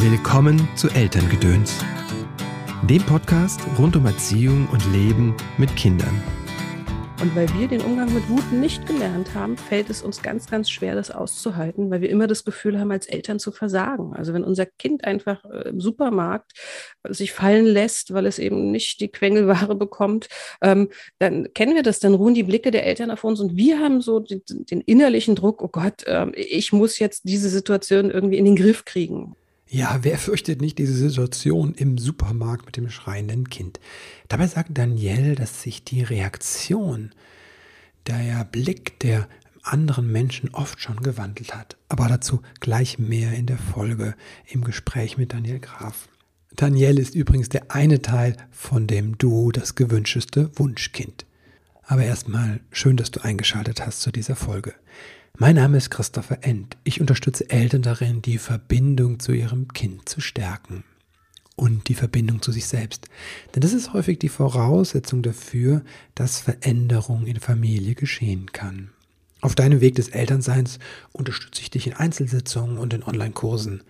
Willkommen zu Elterngedöns, dem Podcast rund um Erziehung und Leben mit Kindern. Und weil wir den Umgang mit Wut nicht gelernt haben, fällt es uns ganz, ganz schwer, das auszuhalten, weil wir immer das Gefühl haben, als Eltern zu versagen. Also wenn unser Kind einfach äh, im Supermarkt sich fallen lässt, weil es eben nicht die Quengelware bekommt, ähm, dann kennen wir das, dann ruhen die Blicke der Eltern auf uns und wir haben so den, den innerlichen Druck, oh Gott, äh, ich muss jetzt diese Situation irgendwie in den Griff kriegen. Ja, wer fürchtet nicht diese Situation im Supermarkt mit dem schreienden Kind? Dabei sagt Danielle, dass sich die Reaktion, der Blick der anderen Menschen oft schon gewandelt hat. Aber dazu gleich mehr in der Folge im Gespräch mit Daniel Graf. Danielle ist übrigens der eine Teil von dem Duo das gewünschteste Wunschkind. Aber erstmal schön, dass du eingeschaltet hast zu dieser Folge. Mein Name ist Christopher End. Ich unterstütze Eltern darin, die Verbindung zu ihrem Kind zu stärken und die Verbindung zu sich selbst. Denn das ist häufig die Voraussetzung dafür, dass Veränderung in Familie geschehen kann. Auf deinem Weg des Elternseins unterstütze ich dich in Einzelsitzungen und in Online-Kursen.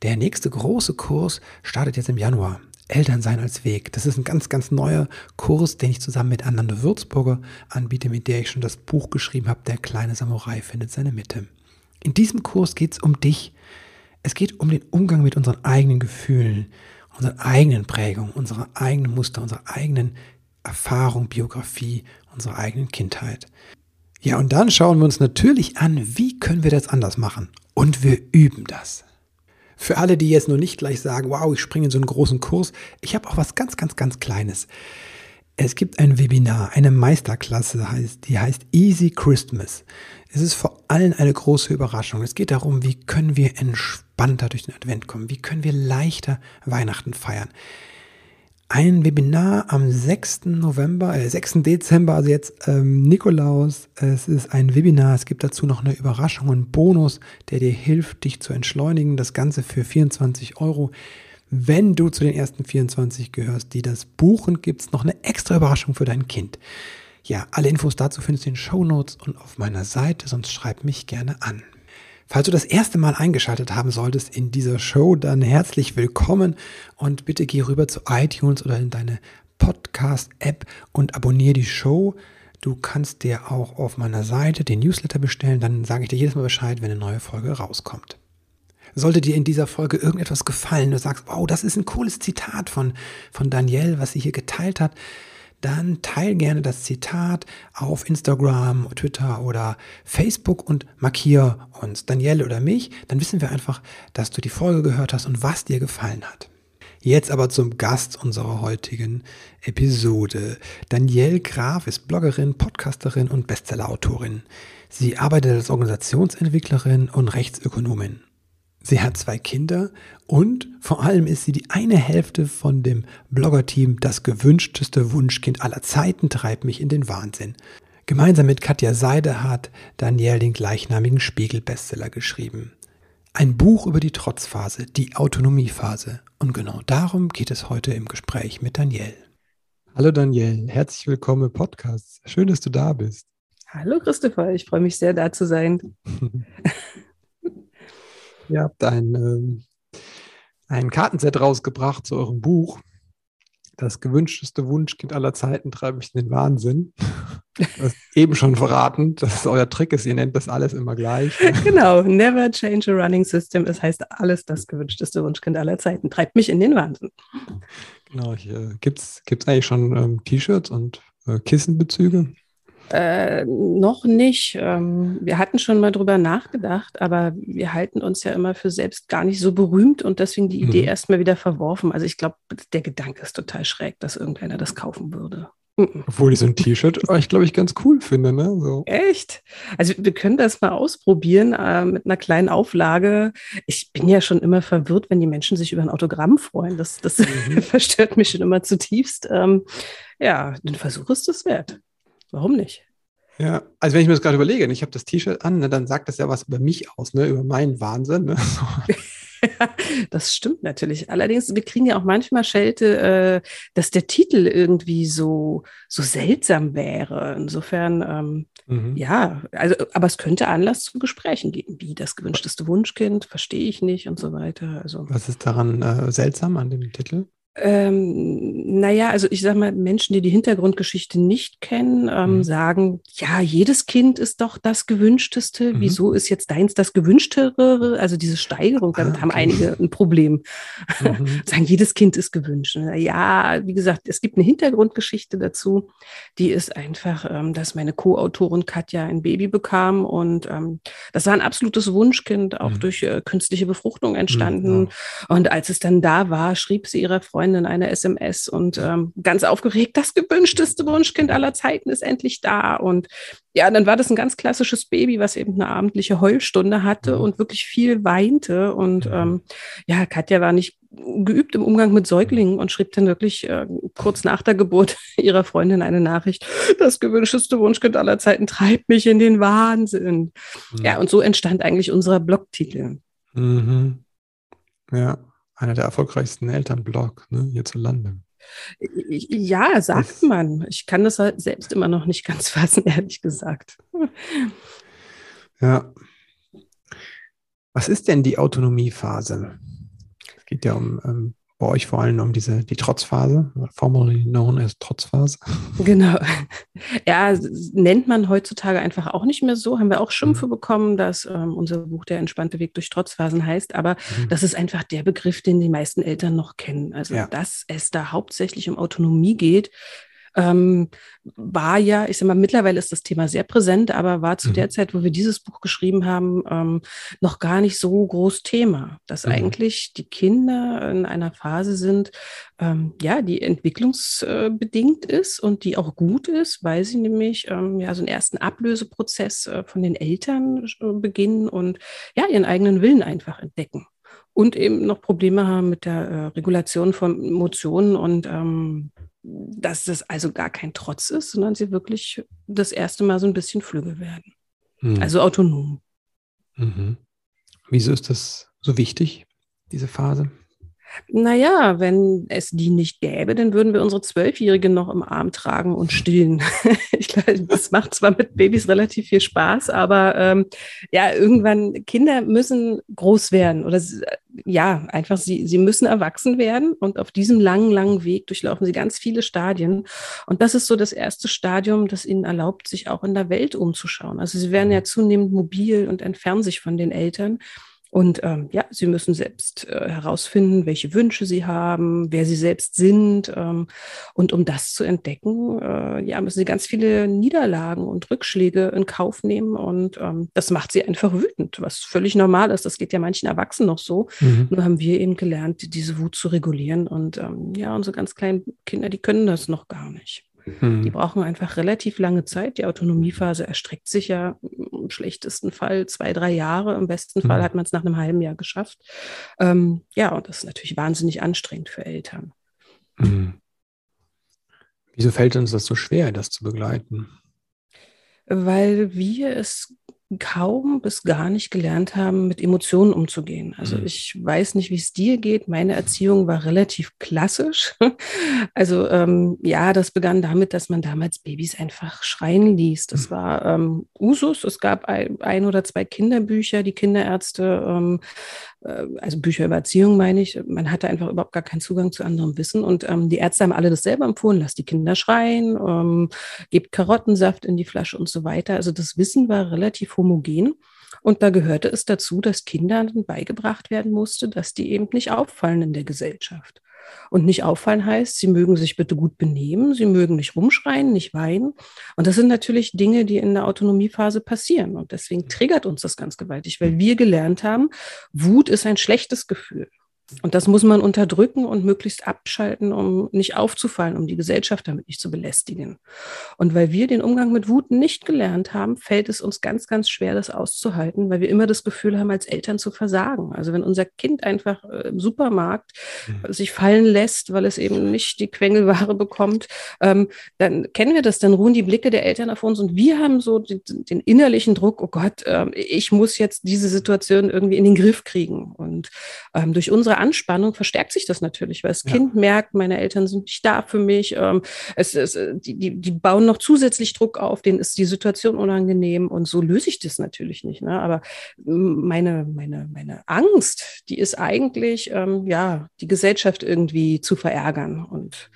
Der nächste große Kurs startet jetzt im Januar. Elternsein als Weg. Das ist ein ganz, ganz neuer Kurs, den ich zusammen mit Ananda Würzburger anbiete, mit der ich schon das Buch geschrieben habe, Der kleine Samurai findet seine Mitte. In diesem Kurs geht es um dich. Es geht um den Umgang mit unseren eigenen Gefühlen, unseren eigenen Prägungen, unserer eigenen Muster, unserer eigenen Erfahrung, Biografie, unserer eigenen Kindheit. Ja, und dann schauen wir uns natürlich an, wie können wir das anders machen. Und wir üben das. Für alle, die jetzt nur nicht gleich sagen, wow, ich springe in so einen großen Kurs, ich habe auch was ganz, ganz, ganz Kleines. Es gibt ein Webinar, eine Meisterklasse, die heißt Easy Christmas. Es ist vor allem eine große Überraschung. Es geht darum, wie können wir entspannter durch den Advent kommen, wie können wir leichter Weihnachten feiern ein Webinar am 6. November, äh, 6. Dezember, also jetzt ähm, Nikolaus. Es ist ein Webinar, es gibt dazu noch eine Überraschung, einen Bonus, der dir hilft, dich zu entschleunigen. Das Ganze für 24 Euro. Wenn du zu den ersten 24 gehörst, die das buchen, gibt es noch eine extra Überraschung für dein Kind. Ja, alle Infos dazu findest du in den Show Notes und auf meiner Seite, sonst schreib mich gerne an. Falls du das erste Mal eingeschaltet haben solltest in dieser Show, dann herzlich willkommen und bitte geh rüber zu iTunes oder in deine Podcast-App und abonniere die Show. Du kannst dir auch auf meiner Seite den Newsletter bestellen, dann sage ich dir jedes Mal Bescheid, wenn eine neue Folge rauskommt. Sollte dir in dieser Folge irgendetwas gefallen, du sagst, wow, das ist ein cooles Zitat von, von Danielle, was sie hier geteilt hat, dann teil gerne das Zitat auf Instagram, Twitter oder Facebook und markiere uns, Danielle oder mich. Dann wissen wir einfach, dass du die Folge gehört hast und was dir gefallen hat. Jetzt aber zum Gast unserer heutigen Episode. Danielle Graf ist Bloggerin, Podcasterin und Bestsellerautorin. Sie arbeitet als Organisationsentwicklerin und Rechtsökonomin. Sie hat zwei Kinder und vor allem ist sie die eine Hälfte von dem Blogger-Team Das gewünschteste Wunschkind aller Zeiten treibt mich in den Wahnsinn. Gemeinsam mit Katja Seide hat Daniel den gleichnamigen Spiegel-Bestseller geschrieben. Ein Buch über die Trotzphase, die Autonomiephase. Und genau darum geht es heute im Gespräch mit Daniel. Hallo Daniel, herzlich willkommen im Podcast. Schön, dass du da bist. Hallo Christopher, ich freue mich sehr, da zu sein. Ihr habt ein, ähm, ein Kartenset rausgebracht zu eurem Buch. Das gewünschteste Wunschkind aller Zeiten treibt mich in den Wahnsinn. Das eben schon verraten, dass euer Trick ist, ihr nennt das alles immer gleich. Genau, never change a running system. Das heißt, alles das gewünschteste Wunschkind aller Zeiten treibt mich in den Wahnsinn. Genau, äh, gibt es eigentlich schon ähm, T-Shirts und äh, Kissenbezüge? Äh, noch nicht. Ähm, wir hatten schon mal drüber nachgedacht, aber wir halten uns ja immer für selbst gar nicht so berühmt und deswegen die Idee mhm. erstmal wieder verworfen. Also ich glaube, der Gedanke ist total schräg, dass irgendeiner das kaufen würde. Obwohl ich so ein T-Shirt ich glaube ich ganz cool finde, ne? So. Echt? Also wir können das mal ausprobieren äh, mit einer kleinen Auflage. Ich bin ja schon immer verwirrt, wenn die Menschen sich über ein Autogramm freuen. Das, das mhm. verstört mich schon immer zutiefst. Ähm, ja, den Versuch ist es wert. Warum nicht? Ja, also wenn ich mir das gerade überlege, ich habe das T-Shirt an, ne, dann sagt das ja was über mich aus, ne, über meinen Wahnsinn. Ne? das stimmt natürlich. Allerdings, wir kriegen ja auch manchmal Schelte, äh, dass der Titel irgendwie so, so seltsam wäre. Insofern, ähm, Mhm. Ja, also, aber es könnte Anlass zu Gesprächen geben, wie das gewünschteste Wunschkind, verstehe ich nicht und so weiter. Also, Was ist daran äh, seltsam an dem Titel? Ähm, naja, also ich sage mal, Menschen, die die Hintergrundgeschichte nicht kennen, ähm, mhm. sagen, ja, jedes Kind ist doch das Gewünschteste. Mhm. Wieso ist jetzt deins das Gewünschtere? Also diese Steigerung, damit ah, okay. haben einige ein Problem. Mhm. sagen, jedes Kind ist gewünscht. Ja, wie gesagt, es gibt eine Hintergrundgeschichte dazu. Die ist einfach, ähm, dass meine Co-Autorin Katja ein Baby bekam und ähm, das war ein absolutes Wunschkind, auch mhm. durch äh, künstliche Befruchtung entstanden. Mhm, und als es dann da war, schrieb sie ihrer Freundin, Freundin eine SMS und ähm, ganz aufgeregt, das gewünschteste Wunschkind aller Zeiten ist endlich da. Und ja, dann war das ein ganz klassisches Baby, was eben eine abendliche Heulstunde hatte mhm. und wirklich viel weinte. Und mhm. ähm, ja, Katja war nicht geübt im Umgang mit Säuglingen und schrieb dann wirklich äh, kurz nach der Geburt ihrer Freundin eine Nachricht, das gewünschteste Wunschkind aller Zeiten treibt mich in den Wahnsinn. Mhm. Ja, und so entstand eigentlich unser Blogtitel. Mhm. Ja einer der erfolgreichsten Elternblog ne, hierzulande. Ja, sagt man. Ich kann das halt selbst immer noch nicht ganz fassen, ehrlich gesagt. Ja. Was ist denn die Autonomiephase? Es geht ja um ähm, bei euch vor allem um diese, die Trotzphase, formerly known as Trotzphase. Genau. Ja, nennt man heutzutage einfach auch nicht mehr so. Haben wir auch Schimpfe mhm. bekommen, dass ähm, unser Buch Der entspannte Weg durch Trotzphasen heißt. Aber mhm. das ist einfach der Begriff, den die meisten Eltern noch kennen. Also, ja. dass es da hauptsächlich um Autonomie geht, ähm, war ja, ich sag mal, mittlerweile ist das Thema sehr präsent, aber war zu mhm. der Zeit, wo wir dieses Buch geschrieben haben, ähm, noch gar nicht so groß Thema, dass mhm. eigentlich die Kinder in einer Phase sind, ähm, ja, die entwicklungsbedingt ist und die auch gut ist, weil sie nämlich ähm, ja so einen ersten Ablöseprozess äh, von den Eltern äh, beginnen und ja ihren eigenen Willen einfach entdecken und eben noch Probleme haben mit der äh, Regulation von Emotionen und ähm, dass das also gar kein Trotz ist, sondern sie wirklich das erste Mal so ein bisschen flügge werden. Mhm. Also autonom. Mhm. Wieso ist das so wichtig, diese Phase? Naja, wenn es die nicht gäbe, dann würden wir unsere Zwölfjährige noch im Arm tragen und stillen. ich glaube, das macht zwar mit Babys relativ viel Spaß, aber ähm, ja, irgendwann, Kinder müssen groß werden oder ja, einfach sie, sie müssen erwachsen werden und auf diesem langen, langen Weg durchlaufen sie ganz viele Stadien. Und das ist so das erste Stadium, das ihnen erlaubt, sich auch in der Welt umzuschauen. Also sie werden ja zunehmend mobil und entfernen sich von den Eltern. Und ähm, ja, sie müssen selbst äh, herausfinden, welche Wünsche sie haben, wer sie selbst sind. Ähm, und um das zu entdecken, äh, ja, müssen sie ganz viele Niederlagen und Rückschläge in Kauf nehmen. Und ähm, das macht sie einfach wütend, was völlig normal ist. Das geht ja manchen Erwachsenen noch so. Mhm. Nur haben wir eben gelernt, diese Wut zu regulieren. Und ähm, ja, unsere ganz kleinen Kinder, die können das noch gar nicht. Mhm. Die brauchen einfach relativ lange Zeit. Die Autonomiephase erstreckt sich ja im schlechtesten Fall zwei, drei Jahre. Im besten mhm. Fall hat man es nach einem halben Jahr geschafft. Ähm, ja, und das ist natürlich wahnsinnig anstrengend für Eltern. Mhm. Wieso fällt uns das so schwer, das zu begleiten? Weil wir es kaum bis gar nicht gelernt haben, mit Emotionen umzugehen. Also mhm. ich weiß nicht, wie es dir geht. Meine Erziehung war relativ klassisch. Also ähm, ja, das begann damit, dass man damals Babys einfach schreien ließ. Das mhm. war ähm, Usus. Es gab ein, ein, oder zwei Kinderbücher, die Kinderärzte, ähm, äh, also Bücher über Erziehung meine ich. Man hatte einfach überhaupt gar keinen Zugang zu anderem Wissen. Und ähm, die Ärzte haben alle dasselbe empfohlen. Lasst die Kinder schreien, ähm, gebt Karottensaft in die Flasche und so weiter. Also das Wissen war relativ homogen. Und da gehörte es dazu, dass Kindern beigebracht werden musste, dass die eben nicht auffallen in der Gesellschaft. Und nicht auffallen heißt, sie mögen sich bitte gut benehmen, sie mögen nicht rumschreien, nicht weinen. Und das sind natürlich Dinge, die in der Autonomiephase passieren. Und deswegen triggert uns das ganz gewaltig, weil wir gelernt haben, Wut ist ein schlechtes Gefühl. Und das muss man unterdrücken und möglichst abschalten, um nicht aufzufallen, um die Gesellschaft damit nicht zu belästigen. Und weil wir den Umgang mit Wut nicht gelernt haben, fällt es uns ganz, ganz schwer, das auszuhalten, weil wir immer das Gefühl haben, als Eltern zu versagen. Also wenn unser Kind einfach äh, im Supermarkt mhm. sich fallen lässt, weil es eben nicht die Quengelware bekommt, ähm, dann kennen wir das, dann ruhen die Blicke der Eltern auf uns und wir haben so den, den innerlichen Druck, oh Gott, äh, ich muss jetzt diese Situation irgendwie in den Griff kriegen. Und ähm, durch unsere dieser Anspannung verstärkt sich das natürlich, weil das ja. Kind merkt, meine Eltern sind nicht da für mich. Ähm, es, es, die, die, die bauen noch zusätzlich Druck auf, denen ist die Situation unangenehm und so löse ich das natürlich nicht. Ne? Aber meine, meine, meine Angst, die ist eigentlich, ähm, ja, die Gesellschaft irgendwie zu verärgern. Und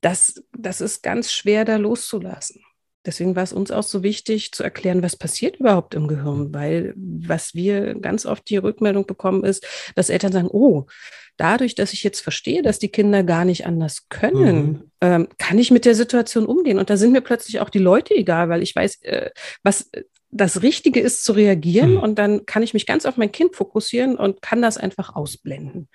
das, das ist ganz schwer, da loszulassen. Deswegen war es uns auch so wichtig zu erklären, was passiert überhaupt im Gehirn, weil was wir ganz oft die Rückmeldung bekommen ist, dass Eltern sagen, oh, dadurch, dass ich jetzt verstehe, dass die Kinder gar nicht anders können, mhm. ähm, kann ich mit der Situation umgehen. Und da sind mir plötzlich auch die Leute egal, weil ich weiß, äh, was das Richtige ist zu reagieren mhm. und dann kann ich mich ganz auf mein Kind fokussieren und kann das einfach ausblenden.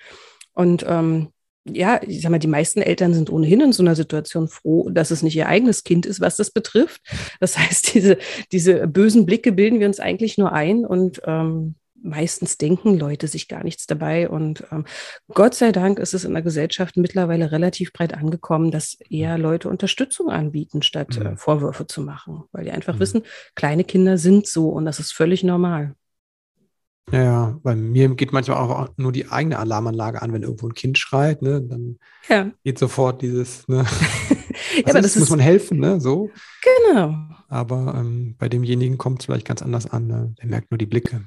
Und ähm, ja, ich sag mal, die meisten Eltern sind ohnehin in so einer Situation froh, dass es nicht ihr eigenes Kind ist, was das betrifft. Das heißt, diese, diese bösen Blicke bilden wir uns eigentlich nur ein und ähm, meistens denken Leute sich gar nichts dabei. Und ähm, Gott sei Dank ist es in der Gesellschaft mittlerweile relativ breit angekommen, dass eher Leute Unterstützung anbieten, statt äh, mhm. äh, Vorwürfe zu machen, weil die einfach mhm. wissen, kleine Kinder sind so und das ist völlig normal. Ja, bei mir geht manchmal auch nur die eigene Alarmanlage an, wenn irgendwo ein Kind schreit, ne? Dann ja. geht sofort dieses, ne? ja, aber das muss man helfen, ne? So. Genau. Aber ähm, bei demjenigen kommt es vielleicht ganz anders an. Ne? Der merkt nur die Blicke.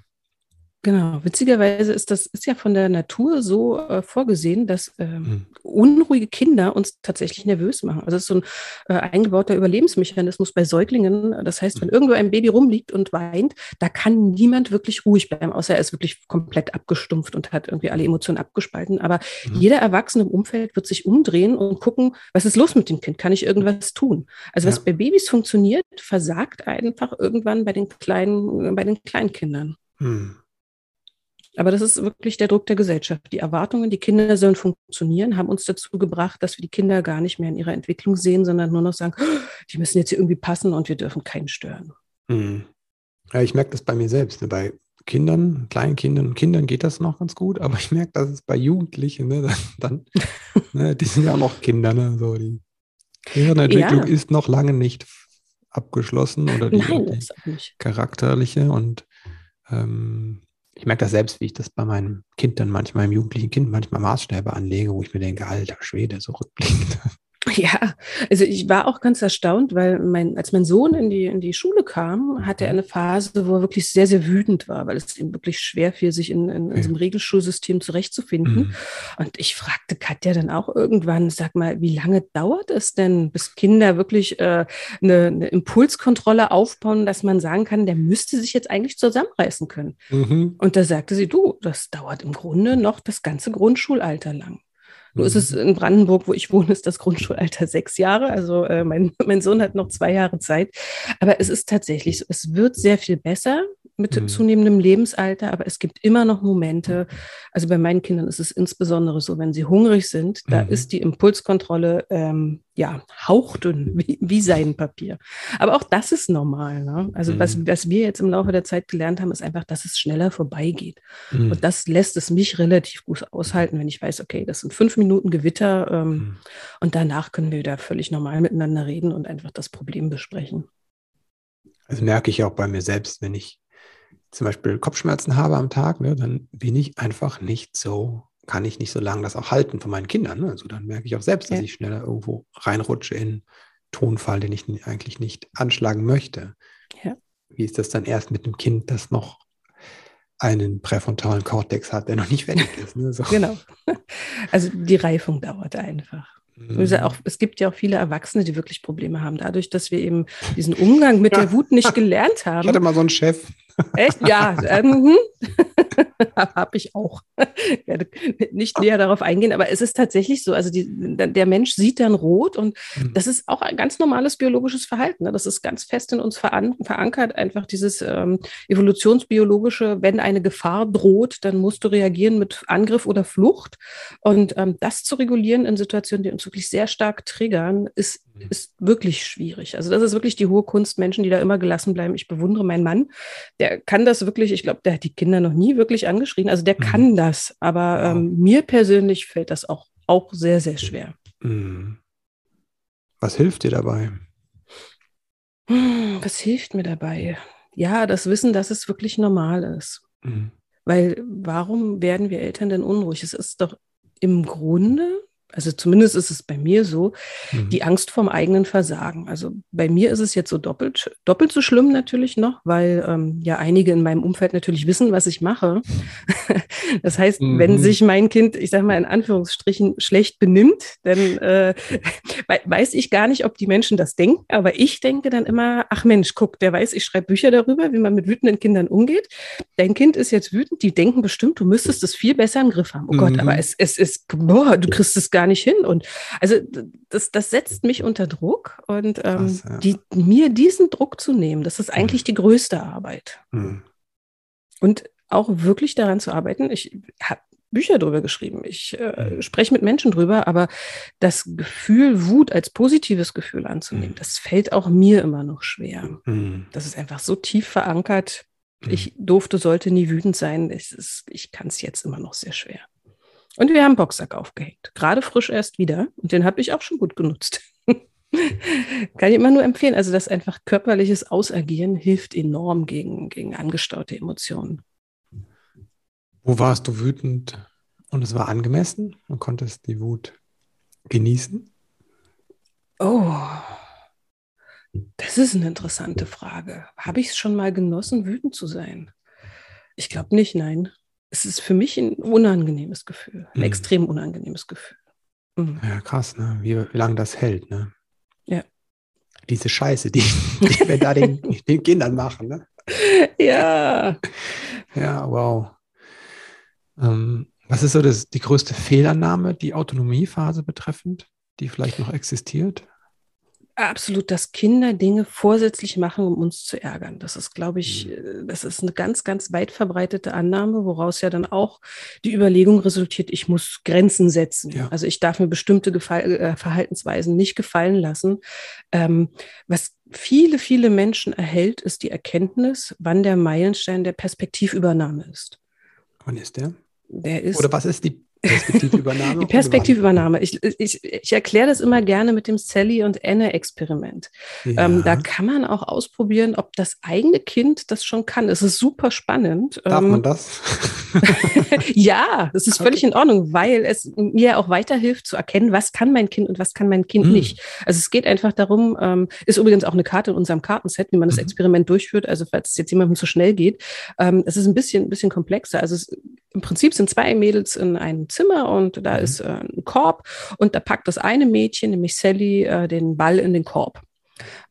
Genau, witzigerweise ist das ist ja von der Natur so äh, vorgesehen, dass mhm. unruhige Kinder uns tatsächlich nervös machen. Also es ist so ein äh, eingebauter Überlebensmechanismus bei Säuglingen. Das heißt, wenn mhm. irgendwo ein Baby rumliegt und weint, da kann niemand wirklich ruhig bleiben, außer er ist wirklich komplett abgestumpft und hat irgendwie alle Emotionen abgespalten. Aber mhm. jeder Erwachsene im Umfeld wird sich umdrehen und gucken, was ist los mit dem Kind? Kann ich irgendwas tun? Also was bei Babys funktioniert, versagt einfach irgendwann bei den kleinen, bei den Kleinkindern. Mhm. Aber das ist wirklich der Druck der Gesellschaft. Die Erwartungen, die Kinder sollen funktionieren, haben uns dazu gebracht, dass wir die Kinder gar nicht mehr in ihrer Entwicklung sehen, sondern nur noch sagen, oh, die müssen jetzt hier irgendwie passen und wir dürfen keinen stören. Hm. Ja, ich merke das bei mir selbst. Ne? Bei Kindern, kleinen Kindern und Kindern geht das noch ganz gut, aber ich merke, dass es bei Jugendlichen, ne, dann, dann ne, die sind ja auch noch Kinder, ne, so die deren Entwicklung ja. ist noch lange nicht abgeschlossen oder die, Nein, die charakterliche und ähm, ich merke das selbst, wie ich das bei meinem Kind dann manchmal, im jugendlichen Kind, manchmal Maßstäbe anlege, wo ich mir denke, alter Schwede, so rückblickend. Ja, also ich war auch ganz erstaunt, weil mein, als mein Sohn in die, in die Schule kam, hatte er mhm. eine Phase, wo er wirklich sehr, sehr wütend war, weil es ihm wirklich schwer fiel, sich in, in, in diesem Regelschulsystem zurechtzufinden. Mhm. Und ich fragte Katja dann auch irgendwann, sag mal, wie lange dauert es denn, bis Kinder wirklich äh, eine, eine Impulskontrolle aufbauen, dass man sagen kann, der müsste sich jetzt eigentlich zusammenreißen können. Mhm. Und da sagte sie, du, das dauert im Grunde noch das ganze Grundschulalter lang. Nur ist es mhm. in Brandenburg, wo ich wohne, ist das Grundschulalter sechs Jahre. Also äh, mein, mein Sohn hat noch zwei Jahre Zeit. Aber es ist tatsächlich so, es wird sehr viel besser mit mhm. zunehmendem Lebensalter, aber es gibt immer noch Momente, also bei meinen Kindern ist es insbesondere so, wenn sie hungrig sind, da mhm. ist die Impulskontrolle ähm, ja hauchdünn wie, wie Seidenpapier. Aber auch das ist normal. Ne? Also mhm. was, was wir jetzt im Laufe der Zeit gelernt haben, ist einfach, dass es schneller vorbeigeht. Mhm. Und das lässt es mich relativ gut aushalten, wenn ich weiß, okay, das sind fünf Minuten Gewitter ähm, mhm. und danach können wir da völlig normal miteinander reden und einfach das Problem besprechen. Das merke ich auch bei mir selbst, wenn ich zum Beispiel Kopfschmerzen habe am Tag, ne, dann bin ich einfach nicht so, kann ich nicht so lange das auch halten von meinen Kindern. Ne? Also dann merke ich auch selbst, dass ja. ich schneller irgendwo reinrutsche in Tonfall, den ich eigentlich nicht anschlagen möchte. Ja. Wie ist das dann erst mit einem Kind, das noch einen präfrontalen Kortex hat, der noch nicht fertig ist? Ne? So. Genau. Also die Reifung dauert einfach. Mhm. Auch, es gibt ja auch viele Erwachsene, die wirklich Probleme haben, dadurch, dass wir eben diesen Umgang mit ja. der Wut nicht gelernt haben. Ich hatte mal so einen Chef. Echt? Ja, ähm, habe ich auch. Ich werde nicht näher darauf eingehen, aber es ist tatsächlich so. Also die, der Mensch sieht dann rot und mhm. das ist auch ein ganz normales biologisches Verhalten. Ne? Das ist ganz fest in uns verankert, einfach dieses ähm, evolutionsbiologische, wenn eine Gefahr droht, dann musst du reagieren mit Angriff oder Flucht. Und ähm, das zu regulieren in Situationen, die uns wirklich sehr stark triggern, ist, mhm. Ist wirklich schwierig. Also das ist wirklich die hohe Kunst, Menschen, die da immer gelassen bleiben. Ich bewundere meinen Mann, der kann das wirklich, ich glaube, der hat die Kinder noch nie wirklich angeschrien. Also der mhm. kann das, aber ähm, mir persönlich fällt das auch, auch sehr, sehr schwer. Mhm. Was hilft dir dabei? Hm, was hilft mir dabei? Ja, das Wissen, dass es wirklich normal ist. Mhm. Weil warum werden wir Eltern denn unruhig? Es ist doch im Grunde also zumindest ist es bei mir so, mhm. die Angst vorm eigenen Versagen. Also bei mir ist es jetzt so doppelt, doppelt so schlimm natürlich noch, weil ähm, ja einige in meinem Umfeld natürlich wissen, was ich mache. das heißt, mhm. wenn sich mein Kind, ich sage mal in Anführungsstrichen, schlecht benimmt, dann äh, weiß ich gar nicht, ob die Menschen das denken, aber ich denke dann immer, ach Mensch, guck, der weiß, ich schreibe Bücher darüber, wie man mit wütenden Kindern umgeht. Dein Kind ist jetzt wütend, die denken bestimmt, du müsstest es viel besser im Griff haben. Oh mhm. Gott, aber es, es ist, boah, du kriegst es gar gar nicht hin. Und also das, das setzt mich unter Druck und ähm, Krass, ja. die, mir diesen Druck zu nehmen, das ist mhm. eigentlich mhm. die größte Arbeit. Mhm. Und auch wirklich daran zu arbeiten. Ich habe Bücher darüber geschrieben. Ich äh, mhm. spreche mit Menschen drüber, aber das Gefühl, Wut als positives Gefühl anzunehmen, mhm. das fällt auch mir immer noch schwer. Mhm. Das ist einfach so tief verankert. Ich durfte, sollte nie wütend sein. Ist, ich kann es jetzt immer noch sehr schwer. Und wir haben Boxsack aufgehängt. Gerade frisch erst wieder. Und den habe ich auch schon gut genutzt. Kann ich immer nur empfehlen. Also das einfach körperliches Ausagieren hilft enorm gegen, gegen angestaute Emotionen. Wo warst du wütend und es war angemessen und konntest die Wut genießen? Oh, das ist eine interessante Frage. Habe ich es schon mal genossen, wütend zu sein? Ich glaube nicht, nein es ist für mich ein unangenehmes Gefühl, ein mhm. extrem unangenehmes Gefühl. Mhm. Ja, krass, ne? wie, wie lange das hält. Ne? Ja. Diese Scheiße, die, die wir da den, den Kindern machen. Ne? Ja. Ja, wow. Ähm, was ist so das, die größte Fehlannahme, die Autonomiephase betreffend, die vielleicht noch existiert? Absolut, dass Kinder Dinge vorsätzlich machen, um uns zu ärgern. Das ist, glaube ich, mhm. äh, das ist eine ganz, ganz weit verbreitete Annahme, woraus ja dann auch die Überlegung resultiert, ich muss Grenzen setzen. Ja. Also ich darf mir bestimmte Gefall äh, Verhaltensweisen nicht gefallen lassen. Ähm, was viele, viele Menschen erhält, ist die Erkenntnis, wann der Meilenstein der Perspektivübernahme ist. Wann ist der? Der ist. Oder was ist die Perspektivübernahme. Die Perspektivübernahme. Ich, ich, ich erkläre das immer gerne mit dem Sally und Anne-Experiment. Ja. Ähm, da kann man auch ausprobieren, ob das eigene Kind das schon kann. Es ist super spannend. Darf ähm, man das? ja, das ist okay. völlig in Ordnung, weil es mir auch weiterhilft zu erkennen, was kann mein Kind und was kann mein Kind mhm. nicht. Also es geht einfach darum, ähm, ist übrigens auch eine Karte in unserem Kartenset, wie man das mhm. Experiment durchführt. Also falls es jetzt jemandem zu schnell geht, ähm, es ist ein bisschen, ein bisschen komplexer. Also es, im Prinzip sind zwei Mädels in einem Zimmer und da mhm. ist äh, ein Korb und da packt das eine Mädchen, nämlich Sally, äh, den Ball in den Korb.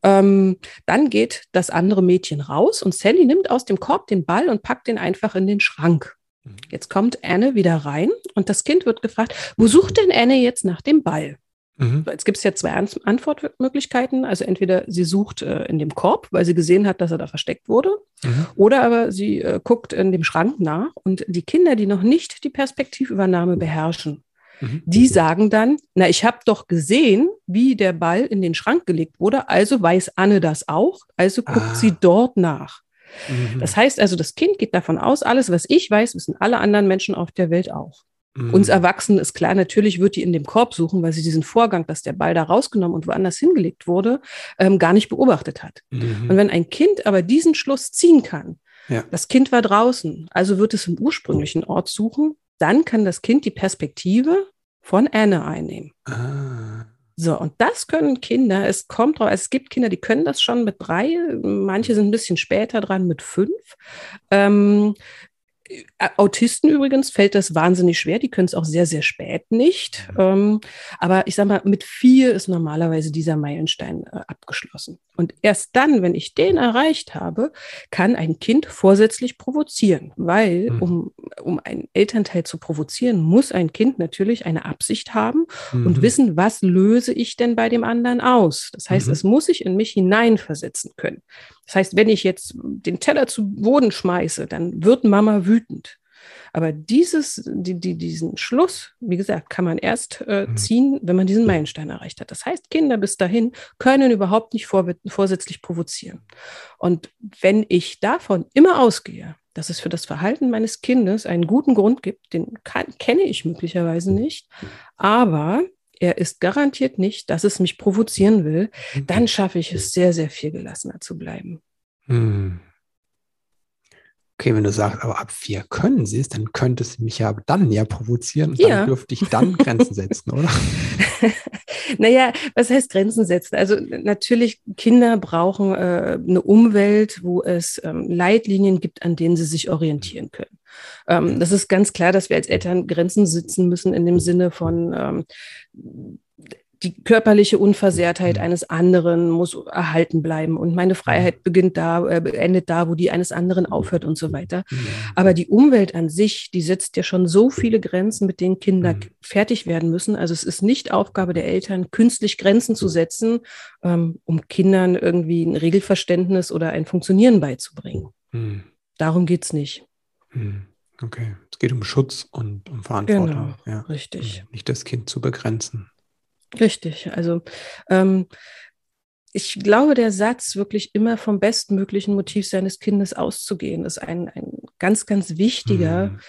Ähm, dann geht das andere Mädchen raus und Sally nimmt aus dem Korb den Ball und packt den einfach in den Schrank. Mhm. Jetzt kommt Anne wieder rein und das Kind wird gefragt, wo sucht denn Anne jetzt nach dem Ball? Mhm. Jetzt gibt es ja zwei Antwortmöglichkeiten. Also entweder sie sucht äh, in dem Korb, weil sie gesehen hat, dass er da versteckt wurde, mhm. oder aber sie äh, guckt in dem Schrank nach. Und die Kinder, die noch nicht die Perspektivübernahme beherrschen, mhm. die sagen dann, na, ich habe doch gesehen, wie der Ball in den Schrank gelegt wurde, also weiß Anne das auch, also guckt ah. sie dort nach. Mhm. Das heißt also, das Kind geht davon aus, alles, was ich weiß, wissen alle anderen Menschen auf der Welt auch. Mhm. Uns Erwachsenen ist klar, natürlich wird die in dem Korb suchen, weil sie diesen Vorgang, dass der Ball da rausgenommen und woanders hingelegt wurde, ähm, gar nicht beobachtet hat. Mhm. Und wenn ein Kind aber diesen Schluss ziehen kann, ja. das Kind war draußen, also wird es im ursprünglichen Ort suchen, dann kann das Kind die Perspektive von Anne einnehmen. Ah. So, und das können Kinder, es kommt drauf, es gibt Kinder, die können das schon mit drei, manche sind ein bisschen später dran mit fünf. Ähm, Autisten übrigens fällt das wahnsinnig schwer, die können es auch sehr, sehr spät nicht. Ähm, aber ich sage mal, mit vier ist normalerweise dieser Meilenstein äh, abgeschlossen. Und erst dann, wenn ich den erreicht habe, kann ein Kind vorsätzlich provozieren, weil mhm. um, um einen Elternteil zu provozieren, muss ein Kind natürlich eine Absicht haben mhm. und wissen, was löse ich denn bei dem anderen aus. Das heißt, mhm. es muss sich in mich hineinversetzen können. Das heißt, wenn ich jetzt den Teller zu Boden schmeiße, dann wird Mama wütend. Aber dieses, die, die, diesen Schluss, wie gesagt, kann man erst äh, mhm. ziehen, wenn man diesen Meilenstein erreicht hat. Das heißt, Kinder bis dahin können überhaupt nicht vor, vorsätzlich provozieren. Und wenn ich davon immer ausgehe, dass es für das Verhalten meines Kindes einen guten Grund gibt, den kann, kenne ich möglicherweise nicht, aber er ist garantiert nicht, dass es mich provozieren will, dann mhm. schaffe ich es sehr, sehr viel gelassener zu bleiben. Hm. Okay, wenn du sagst, aber ab vier können sie es, dann könnte es mich ja dann ja provozieren und ja. dann dürfte ich dann Grenzen setzen, oder? naja, was heißt Grenzen setzen? Also natürlich, Kinder brauchen äh, eine Umwelt, wo es ähm, Leitlinien gibt, an denen sie sich orientieren können. Ähm, das ist ganz klar, dass wir als Eltern Grenzen setzen müssen in dem Sinne von ähm, die körperliche Unversehrtheit mhm. eines anderen muss erhalten bleiben und meine Freiheit beginnt da, äh, endet da, wo die eines anderen aufhört und so weiter. Aber die Umwelt an sich, die setzt ja schon so viele Grenzen, mit denen Kinder mhm. fertig werden müssen. Also es ist nicht Aufgabe der Eltern, künstlich Grenzen zu setzen, ähm, um Kindern irgendwie ein Regelverständnis oder ein Funktionieren beizubringen. Mhm. Darum geht es nicht. Mhm. Okay, es geht um Schutz und um Verantwortung. Genau, ja. richtig. nicht das Kind zu begrenzen. Richtig. Also ähm, ich glaube, der Satz, wirklich immer vom bestmöglichen Motiv seines Kindes auszugehen, ist ein, ein ganz, ganz wichtiger, mhm.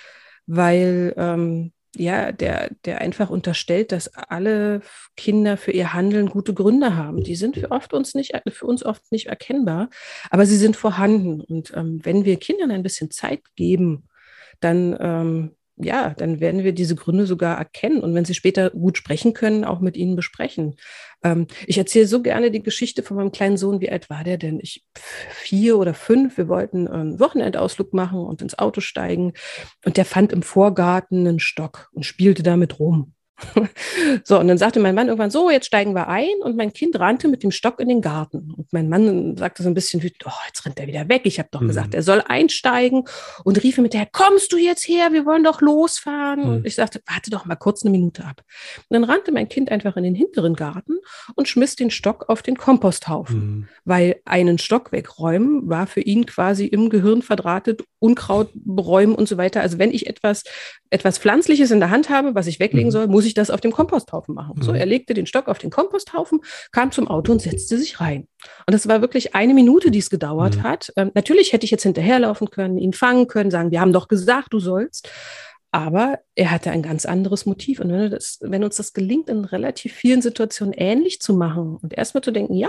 weil ähm, ja, der, der einfach unterstellt, dass alle Kinder für ihr Handeln gute Gründe haben. Die sind für, oft uns nicht, für uns oft nicht erkennbar, aber sie sind vorhanden. Und ähm, wenn wir Kindern ein bisschen Zeit geben, dann ähm, ja, dann werden wir diese Gründe sogar erkennen und wenn sie später gut sprechen können, auch mit ihnen besprechen. Ähm, ich erzähle so gerne die Geschichte von meinem kleinen Sohn. Wie alt war der denn? Ich vier oder fünf. Wir wollten einen Wochenendausflug machen und ins Auto steigen und der fand im Vorgarten einen Stock und spielte damit rum. so, und dann sagte mein Mann irgendwann so, jetzt steigen wir ein und mein Kind rannte mit dem Stock in den Garten. Und mein Mann sagte so ein bisschen wütend, oh, jetzt rennt er wieder weg. Ich habe doch mhm. gesagt, er soll einsteigen und rief mit der, kommst du jetzt her, wir wollen doch losfahren. Mhm. Und ich sagte, warte doch mal kurz eine Minute ab. Und dann rannte mein Kind einfach in den hinteren Garten und schmiss den Stock auf den Komposthaufen, mhm. weil einen Stock wegräumen war für ihn quasi im Gehirn verdrahtet, Unkraut beräumen und so weiter. Also wenn ich etwas, etwas Pflanzliches in der Hand habe, was ich weglegen mhm. soll, muss ich ich das auf dem Komposthaufen machen. Mhm. So, er legte den Stock auf den Komposthaufen, kam zum Auto und setzte sich rein. Und das war wirklich eine Minute, die es gedauert mhm. hat. Ähm, natürlich hätte ich jetzt hinterherlaufen können, ihn fangen können, sagen, wir haben doch gesagt, du sollst. Aber er hatte ein ganz anderes Motiv. Und wenn, das, wenn uns das gelingt, in relativ vielen Situationen ähnlich zu machen und erstmal zu denken, ja,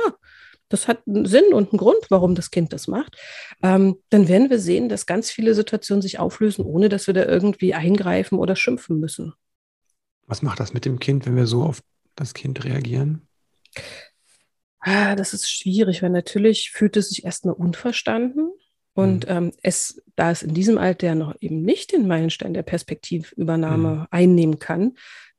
das hat einen Sinn und einen Grund, warum das Kind das macht, ähm, dann werden wir sehen, dass ganz viele Situationen sich auflösen, ohne dass wir da irgendwie eingreifen oder schimpfen müssen. Was macht das mit dem Kind, wenn wir so auf das Kind reagieren? Ah, das ist schwierig, weil natürlich fühlt es sich erstmal unverstanden. Und mhm. ähm, es, da es in diesem Alter noch eben nicht den Meilenstein der Perspektivübernahme mhm. einnehmen kann,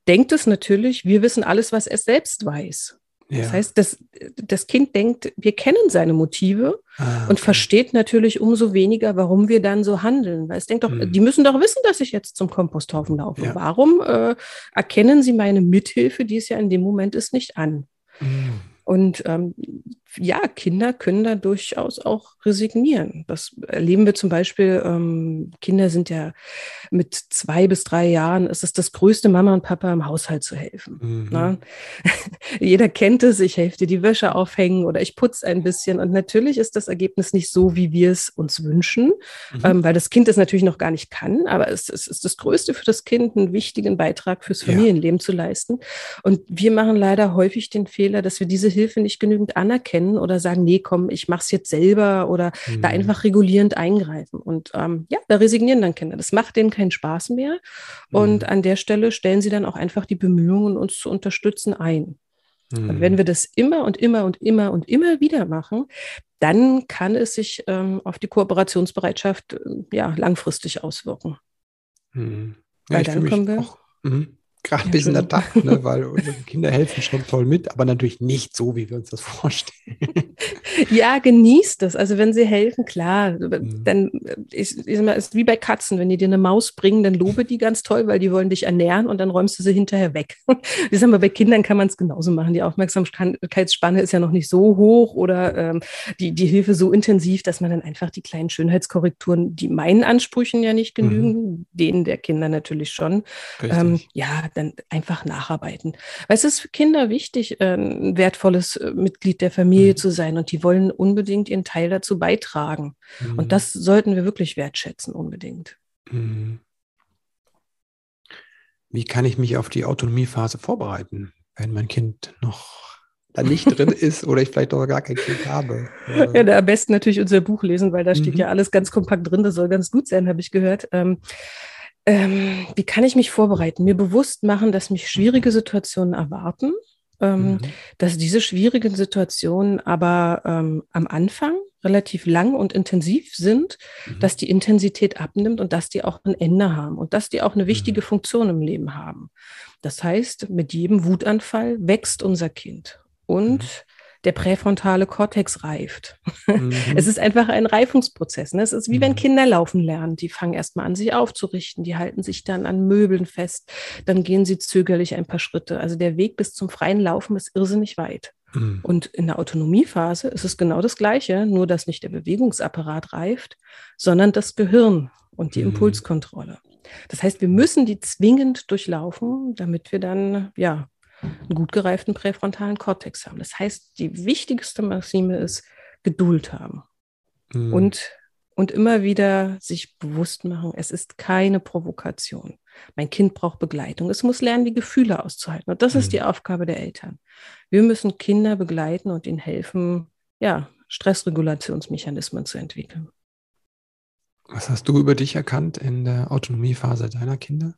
denkt es natürlich, wir wissen alles, was es selbst weiß. Ja. Das heißt, das, das Kind denkt, wir kennen seine Motive ah, okay. und versteht natürlich umso weniger, warum wir dann so handeln. Weil es denkt doch, hm. die müssen doch wissen, dass ich jetzt zum Komposthaufen laufe. Ja. Warum äh, erkennen sie meine Mithilfe, die es ja in dem Moment ist, nicht an? Hm. Und ähm, ja, Kinder können da durchaus auch resignieren. Das erleben wir zum Beispiel, ähm, Kinder sind ja mit zwei bis drei Jahren, ist es das größte, Mama und Papa im Haushalt zu helfen. Mhm. Jeder kennt es, ich helfe dir die Wäsche aufhängen oder ich putze ein bisschen. Und natürlich ist das Ergebnis nicht so, wie wir es uns wünschen, mhm. ähm, weil das Kind es natürlich noch gar nicht kann, aber es, es, ist das Größte für das Kind, einen wichtigen Beitrag fürs Familienleben ja. zu leisten. Und wir machen leider häufig den Fehler, dass wir diese Hilfe nicht genügend anerkennen trennen oder sagen, nee, komm, ich mache es jetzt selber oder mhm. da einfach regulierend eingreifen. Und ähm, ja, da resignieren dann Kinder. Das macht denen keinen Spaß mehr. Mhm. Und an der Stelle stellen sie dann auch einfach die Bemühungen, uns zu unterstützen, ein. Mhm. Und wenn wir das immer und immer und immer und immer wieder machen, dann kann es sich ähm, auf die Kooperationsbereitschaft äh, ja, langfristig auswirken. Mhm. Ja, Weil dann kommen wir. Auch, mhm gerade ja, bis in der Tag, ne, weil unsere Kinder helfen schon toll mit, aber natürlich nicht so, wie wir uns das vorstellen. Ja, genießt das. Also wenn sie helfen, klar, mhm. dann ist, ist ist wie bei Katzen, wenn die dir eine Maus bringen, dann lobe die ganz toll, weil die wollen dich ernähren und dann räumst du sie hinterher weg. Ich sag mal, bei Kindern kann man es genauso machen. Die Aufmerksamkeitsspanne ist ja noch nicht so hoch oder ähm, die, die Hilfe so intensiv, dass man dann einfach die kleinen Schönheitskorrekturen, die meinen Ansprüchen ja nicht genügen, mhm. denen der Kinder natürlich schon, ähm, ja, dann einfach nacharbeiten. Weil es ist für Kinder wichtig, äh, ein wertvolles äh, Mitglied der Familie mhm. zu sein und die wollen unbedingt ihren Teil dazu beitragen. Mhm. Und das sollten wir wirklich wertschätzen, unbedingt. Mhm. Wie kann ich mich auf die Autonomiephase vorbereiten, wenn mein Kind noch da nicht drin ist oder ich vielleicht doch gar kein Kind habe. Ja, da am besten natürlich unser Buch lesen, weil da steht mhm. ja alles ganz kompakt drin. Das soll ganz gut sein, habe ich gehört. Ähm, ähm, wie kann ich mich vorbereiten? Mir bewusst machen, dass mich schwierige Situationen erwarten, ähm, mhm. dass diese schwierigen Situationen aber ähm, am Anfang relativ lang und intensiv sind, mhm. dass die Intensität abnimmt und dass die auch ein Ende haben und dass die auch eine wichtige mhm. Funktion im Leben haben. Das heißt, mit jedem Wutanfall wächst unser Kind und mhm der präfrontale Kortex reift. Mhm. Es ist einfach ein Reifungsprozess. Ne? Es ist wie mhm. wenn Kinder laufen lernen. Die fangen erstmal an, sich aufzurichten. Die halten sich dann an Möbeln fest. Dann gehen sie zögerlich ein paar Schritte. Also der Weg bis zum freien Laufen ist irrsinnig weit. Mhm. Und in der Autonomiephase ist es genau das Gleiche, nur dass nicht der Bewegungsapparat reift, sondern das Gehirn und die mhm. Impulskontrolle. Das heißt, wir müssen die zwingend durchlaufen, damit wir dann ja einen gut gereiften präfrontalen Kortex haben. Das heißt, die wichtigste Maxime ist Geduld haben mhm. und, und immer wieder sich bewusst machen, es ist keine Provokation. Mein Kind braucht Begleitung. Es muss lernen, die Gefühle auszuhalten. Und das mhm. ist die Aufgabe der Eltern. Wir müssen Kinder begleiten und ihnen helfen, ja, Stressregulationsmechanismen zu entwickeln. Was hast du über dich erkannt in der Autonomiephase deiner Kinder?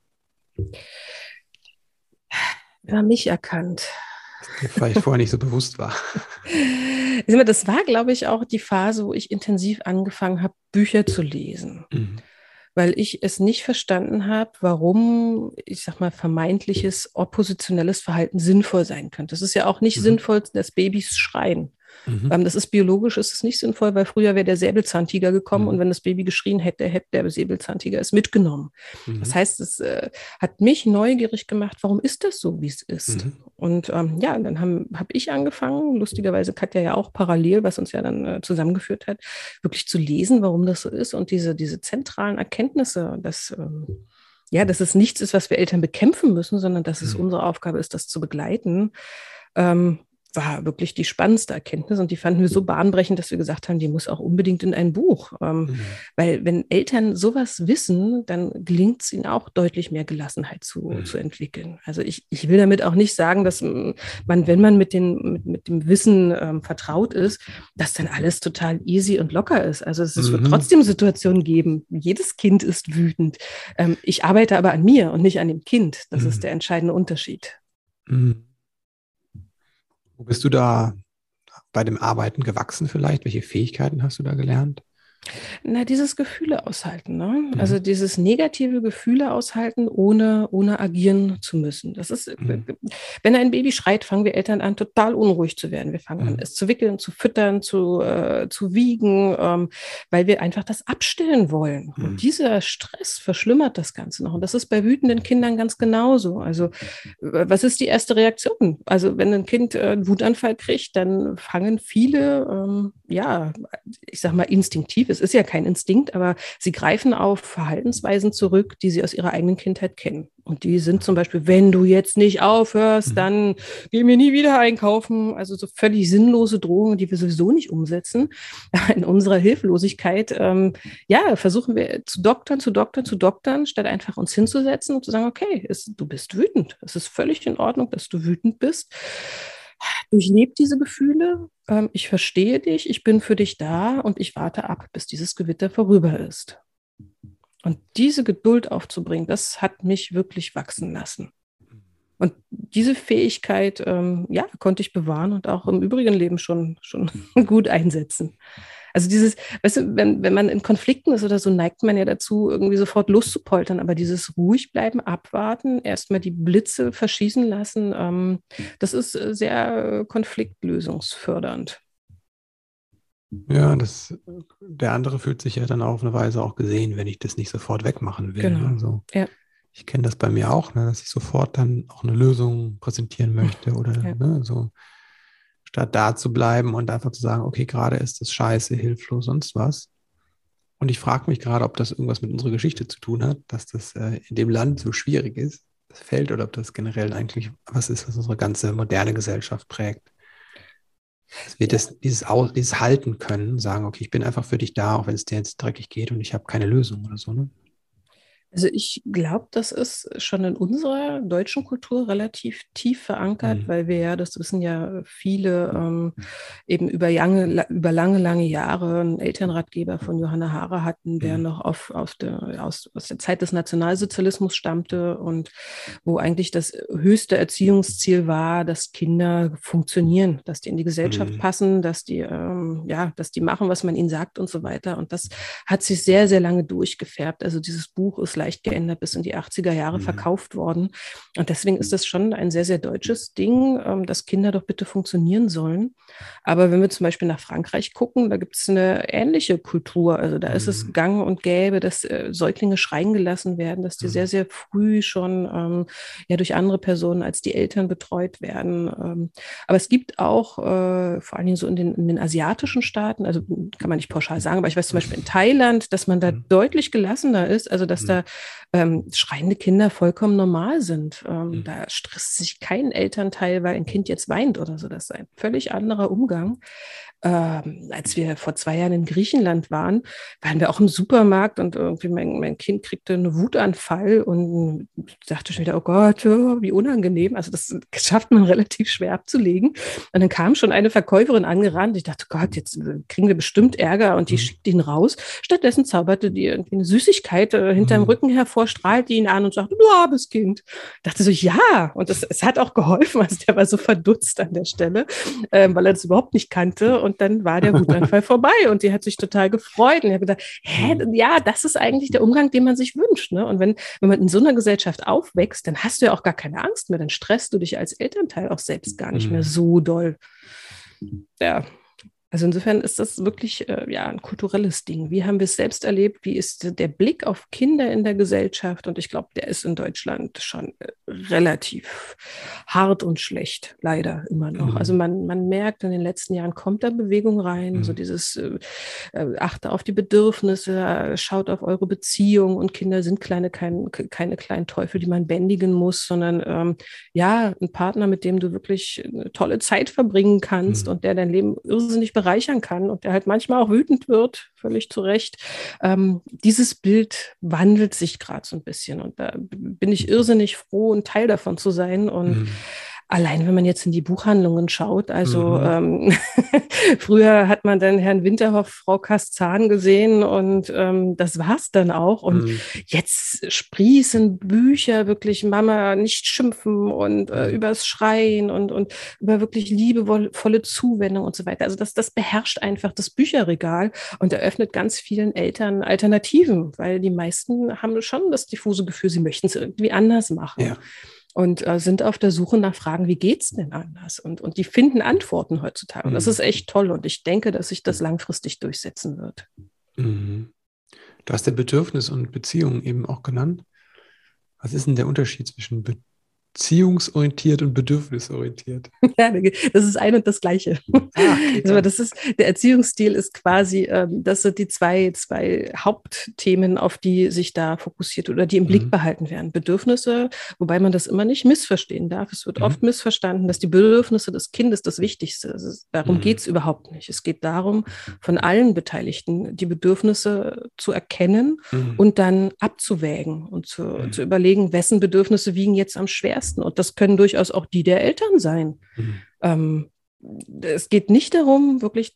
Über mich erkannt. Was vielleicht vorher nicht so bewusst war. Das war, glaube ich, auch die Phase, wo ich intensiv angefangen habe, Bücher zu lesen. Mhm. Weil ich es nicht verstanden habe, warum, ich sag mal, vermeintliches oppositionelles Verhalten sinnvoll sein könnte. Es ist ja auch nicht mhm. sinnvoll, dass Babys schreien. Mhm. Ähm, das ist biologisch, ist es nicht sinnvoll, weil früher wäre der Säbelzahntiger gekommen mhm. und wenn das Baby geschrien hätte, hätte der Säbelzahntiger es mitgenommen. Mhm. Das heißt, es äh, hat mich neugierig gemacht, warum ist das so, wie es ist? Mhm. Und ähm, ja, dann habe hab ich angefangen, lustigerweise Katja ja auch parallel, was uns ja dann äh, zusammengeführt hat, wirklich zu lesen, warum das so ist und diese, diese zentralen Erkenntnisse, dass ähm, ja, dass es nichts ist, was wir Eltern bekämpfen müssen, sondern dass es mhm. unsere Aufgabe ist, das zu begleiten. Ähm, war wirklich die spannendste Erkenntnis und die fanden wir so bahnbrechend, dass wir gesagt haben, die muss auch unbedingt in ein Buch. Ähm, mhm. Weil wenn Eltern sowas wissen, dann gelingt es ihnen auch deutlich mehr Gelassenheit zu, mhm. zu entwickeln. Also ich, ich will damit auch nicht sagen, dass man, wenn man mit, den, mit, mit dem Wissen ähm, vertraut ist, dass dann alles total easy und locker ist. Also es, es mhm. wird trotzdem Situationen geben. Jedes Kind ist wütend. Ähm, ich arbeite aber an mir und nicht an dem Kind. Das ist mhm. der entscheidende Unterschied. Mhm. Wo bist du da bei dem Arbeiten gewachsen vielleicht? Welche Fähigkeiten hast du da gelernt? Na, dieses Gefühle aushalten, ne? Mhm. Also dieses negative Gefühle aushalten, ohne, ohne agieren zu müssen. Das ist, mhm. wenn ein Baby schreit, fangen wir Eltern an, total unruhig zu werden. Wir fangen mhm. an, es zu wickeln, zu füttern, zu, äh, zu wiegen, ähm, weil wir einfach das abstellen wollen. Und mhm. dieser Stress verschlimmert das Ganze noch. Und das ist bei wütenden Kindern ganz genauso. Also, was ist die erste Reaktion? Also, wenn ein Kind äh, einen Wutanfall kriegt, dann fangen viele, ähm, ja, ich sag mal, instinktiv es ist ja kein Instinkt, aber sie greifen auf Verhaltensweisen zurück, die sie aus ihrer eigenen Kindheit kennen. Und die sind zum Beispiel, wenn du jetzt nicht aufhörst, mhm. dann gehen wir nie wieder einkaufen. Also so völlig sinnlose Drohungen, die wir sowieso nicht umsetzen. In unserer Hilflosigkeit, ähm, ja, versuchen wir zu doktern, zu doktern, zu doktern, statt einfach uns hinzusetzen und zu sagen, okay, es, du bist wütend. Es ist völlig in Ordnung, dass du wütend bist durchlebe diese Gefühle, ähm, ich verstehe dich, ich bin für dich da und ich warte ab, bis dieses Gewitter vorüber ist. Und diese Geduld aufzubringen, das hat mich wirklich wachsen lassen. Und diese Fähigkeit, ähm, ja, konnte ich bewahren und auch im übrigen Leben schon, schon gut einsetzen. Also dieses, weißt du, wenn, wenn man in Konflikten ist oder so, neigt man ja dazu, irgendwie sofort loszupoltern. Aber dieses ruhig bleiben, abwarten, erstmal die Blitze verschießen lassen, ähm, das ist äh, sehr konfliktlösungsfördernd. Ja, das, der andere fühlt sich ja dann auf eine Weise auch gesehen, wenn ich das nicht sofort wegmachen will. Genau. Also, ja. Ich kenne das bei mir auch, ne, dass ich sofort dann auch eine Lösung präsentieren möchte oder ja. ne, so statt da zu bleiben und einfach zu sagen, okay, gerade ist das scheiße, hilflos, sonst was. Und ich frage mich gerade, ob das irgendwas mit unserer Geschichte zu tun hat, dass das äh, in dem Land so schwierig ist, das Feld, oder ob das generell eigentlich was ist, was unsere ganze moderne Gesellschaft prägt. Dass wir das, dieses, dieses halten können, sagen, okay, ich bin einfach für dich da, auch wenn es dir jetzt dreckig geht und ich habe keine Lösung oder so. Ne? Also ich glaube, das ist schon in unserer deutschen Kultur relativ tief verankert, mhm. weil wir ja, das wissen ja viele, ähm, eben über lange, über lange, lange Jahre einen Elternratgeber von Johanna Hare hatten, der mhm. noch auf, auf der, aus, aus der Zeit des Nationalsozialismus stammte und wo eigentlich das höchste Erziehungsziel war, dass Kinder funktionieren, dass die in die Gesellschaft mhm. passen, dass die, ähm, ja, dass die machen, was man ihnen sagt und so weiter. Und das hat sich sehr, sehr lange durchgefärbt. Also dieses Buch ist leicht geändert, bis in die 80er Jahre mhm. verkauft worden. Und deswegen ist das schon ein sehr, sehr deutsches Ding, ähm, dass Kinder doch bitte funktionieren sollen. Aber wenn wir zum Beispiel nach Frankreich gucken, da gibt es eine ähnliche Kultur. Also da mhm. ist es mhm. gang und gäbe, dass äh, Säuglinge schreien gelassen werden, dass die mhm. sehr, sehr früh schon ähm, ja durch andere Personen als die Eltern betreut werden. Ähm, aber es gibt auch, äh, vor allen Dingen so in den, in den asiatischen Staaten, also kann man nicht pauschal sagen, aber ich weiß zum Beispiel in Thailand, dass man da mhm. deutlich gelassener ist, also dass da ähm, schreiende Kinder vollkommen normal sind. Ähm, mhm. Da stresst sich kein Elternteil, weil ein Kind jetzt weint oder so. Das ist ein völlig anderer Umgang ähm, als wir vor zwei Jahren in Griechenland waren, waren wir auch im Supermarkt und irgendwie mein, mein Kind kriegte einen Wutanfall und dachte schon wieder, oh Gott, oh, wie unangenehm. Also das schafft man relativ schwer abzulegen. Und dann kam schon eine Verkäuferin angerannt. Ich dachte, Gott, jetzt kriegen wir bestimmt Ärger und die mhm. schickt ihn raus. Stattdessen zauberte die irgendwie eine Süßigkeit äh, hinterm mhm. Rücken hervor, strahlte ihn an und sagte, du armes Kind. Ich dachte so, ja. Und das, es hat auch geholfen. Also der war so verdutzt an der Stelle, äh, weil er das überhaupt nicht kannte. Und dann war der Wutanfall vorbei und die hat sich total gefreut. Und ich habe gedacht, hä, mhm. ja, das ist eigentlich der Umgang, den man sich wünscht. Ne? Und wenn, wenn man in so einer Gesellschaft aufwächst, dann hast du ja auch gar keine Angst mehr. Dann stresst du dich als Elternteil auch selbst gar nicht mehr mhm. so doll. Ja. Also insofern ist das wirklich äh, ja, ein kulturelles Ding. Wie haben wir es selbst erlebt? Wie ist der Blick auf Kinder in der Gesellschaft? Und ich glaube, der ist in Deutschland schon äh, relativ hart und schlecht, leider immer noch. Mhm. Also man, man merkt, in den letzten Jahren kommt da Bewegung rein, mhm. so dieses äh, äh, achte auf die Bedürfnisse, schaut auf eure Beziehung und Kinder sind kleine, kein, keine kleinen Teufel, die man bändigen muss, sondern ähm, ja, ein Partner, mit dem du wirklich eine tolle Zeit verbringen kannst mhm. und der dein Leben irrsinnig bereichern kann und der halt manchmal auch wütend wird, völlig zu Recht. Ähm, dieses Bild wandelt sich gerade so ein bisschen und da bin ich irrsinnig froh, ein Teil davon zu sein und mhm. Allein wenn man jetzt in die Buchhandlungen schaut, also mhm. ähm, früher hat man dann Herrn Winterhoff, Frau Kastzahn gesehen und ähm, das war's dann auch. Und mhm. jetzt sprießen Bücher wirklich Mama nicht schimpfen und äh, mhm. übers Schreien und, und über wirklich liebevolle Zuwendung und so weiter. Also das, das beherrscht einfach das Bücherregal und eröffnet ganz vielen Eltern Alternativen, weil die meisten haben schon das diffuse Gefühl, sie möchten es irgendwie anders machen. Ja und äh, sind auf der Suche nach Fragen, wie geht es denn anders? Und, und die finden Antworten heutzutage. Und das mhm. ist echt toll. Und ich denke, dass sich das langfristig durchsetzen wird. Mhm. Du hast ja Bedürfnis und Beziehung eben auch genannt. Was ist denn der Unterschied zwischen Be beziehungsorientiert und bedürfnisorientiert. Ja, das ist ein und das Gleiche. Ah, also das ist, der Erziehungsstil ist quasi, ähm, das sind die zwei, zwei Hauptthemen, auf die sich da fokussiert oder die im Blick mhm. behalten werden. Bedürfnisse, wobei man das immer nicht missverstehen darf. Es wird mhm. oft missverstanden, dass die Bedürfnisse des Kindes das Wichtigste sind. Darum mhm. geht es überhaupt nicht. Es geht darum, von allen Beteiligten die Bedürfnisse zu erkennen mhm. und dann abzuwägen und zu, mhm. zu überlegen, wessen Bedürfnisse wiegen jetzt am schwersten leisten. Und das können durchaus auch die der Eltern sein. Mhm. Ähm, es geht nicht darum, wirklich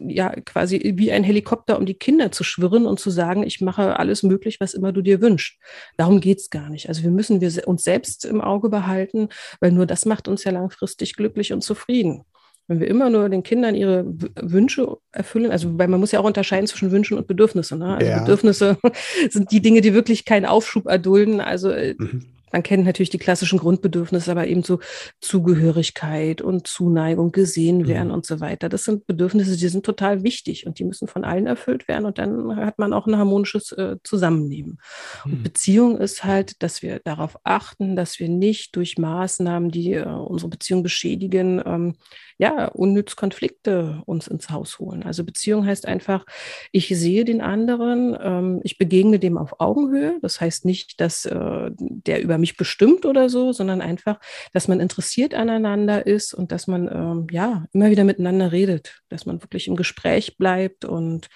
ja quasi wie ein Helikopter um die Kinder zu schwirren und zu sagen, ich mache alles möglich, was immer du dir wünschst. Darum geht es gar nicht. Also wir müssen wir uns selbst im Auge behalten, weil nur das macht uns ja langfristig glücklich und zufrieden. Wenn wir immer nur den Kindern ihre Wünsche erfüllen, also weil man muss ja auch unterscheiden zwischen Wünschen und Bedürfnissen. Ne? Also ja. Bedürfnisse sind die Dinge, die wirklich keinen Aufschub erdulden. Also äh, mhm man kennt natürlich die klassischen Grundbedürfnisse, aber eben so Zugehörigkeit und Zuneigung, gesehen werden mhm. und so weiter. Das sind Bedürfnisse, die sind total wichtig und die müssen von allen erfüllt werden und dann hat man auch ein harmonisches äh, Zusammenleben. Mhm. Und Beziehung ist halt, dass wir darauf achten, dass wir nicht durch Maßnahmen, die äh, unsere Beziehung beschädigen, ähm, ja, unnütz Konflikte uns ins Haus holen. Also Beziehung heißt einfach, ich sehe den anderen, ähm, ich begegne dem auf Augenhöhe. Das heißt nicht, dass äh, der über mich bestimmt oder so, sondern einfach, dass man interessiert aneinander ist und dass man ähm, ja immer wieder miteinander redet, dass man wirklich im Gespräch bleibt und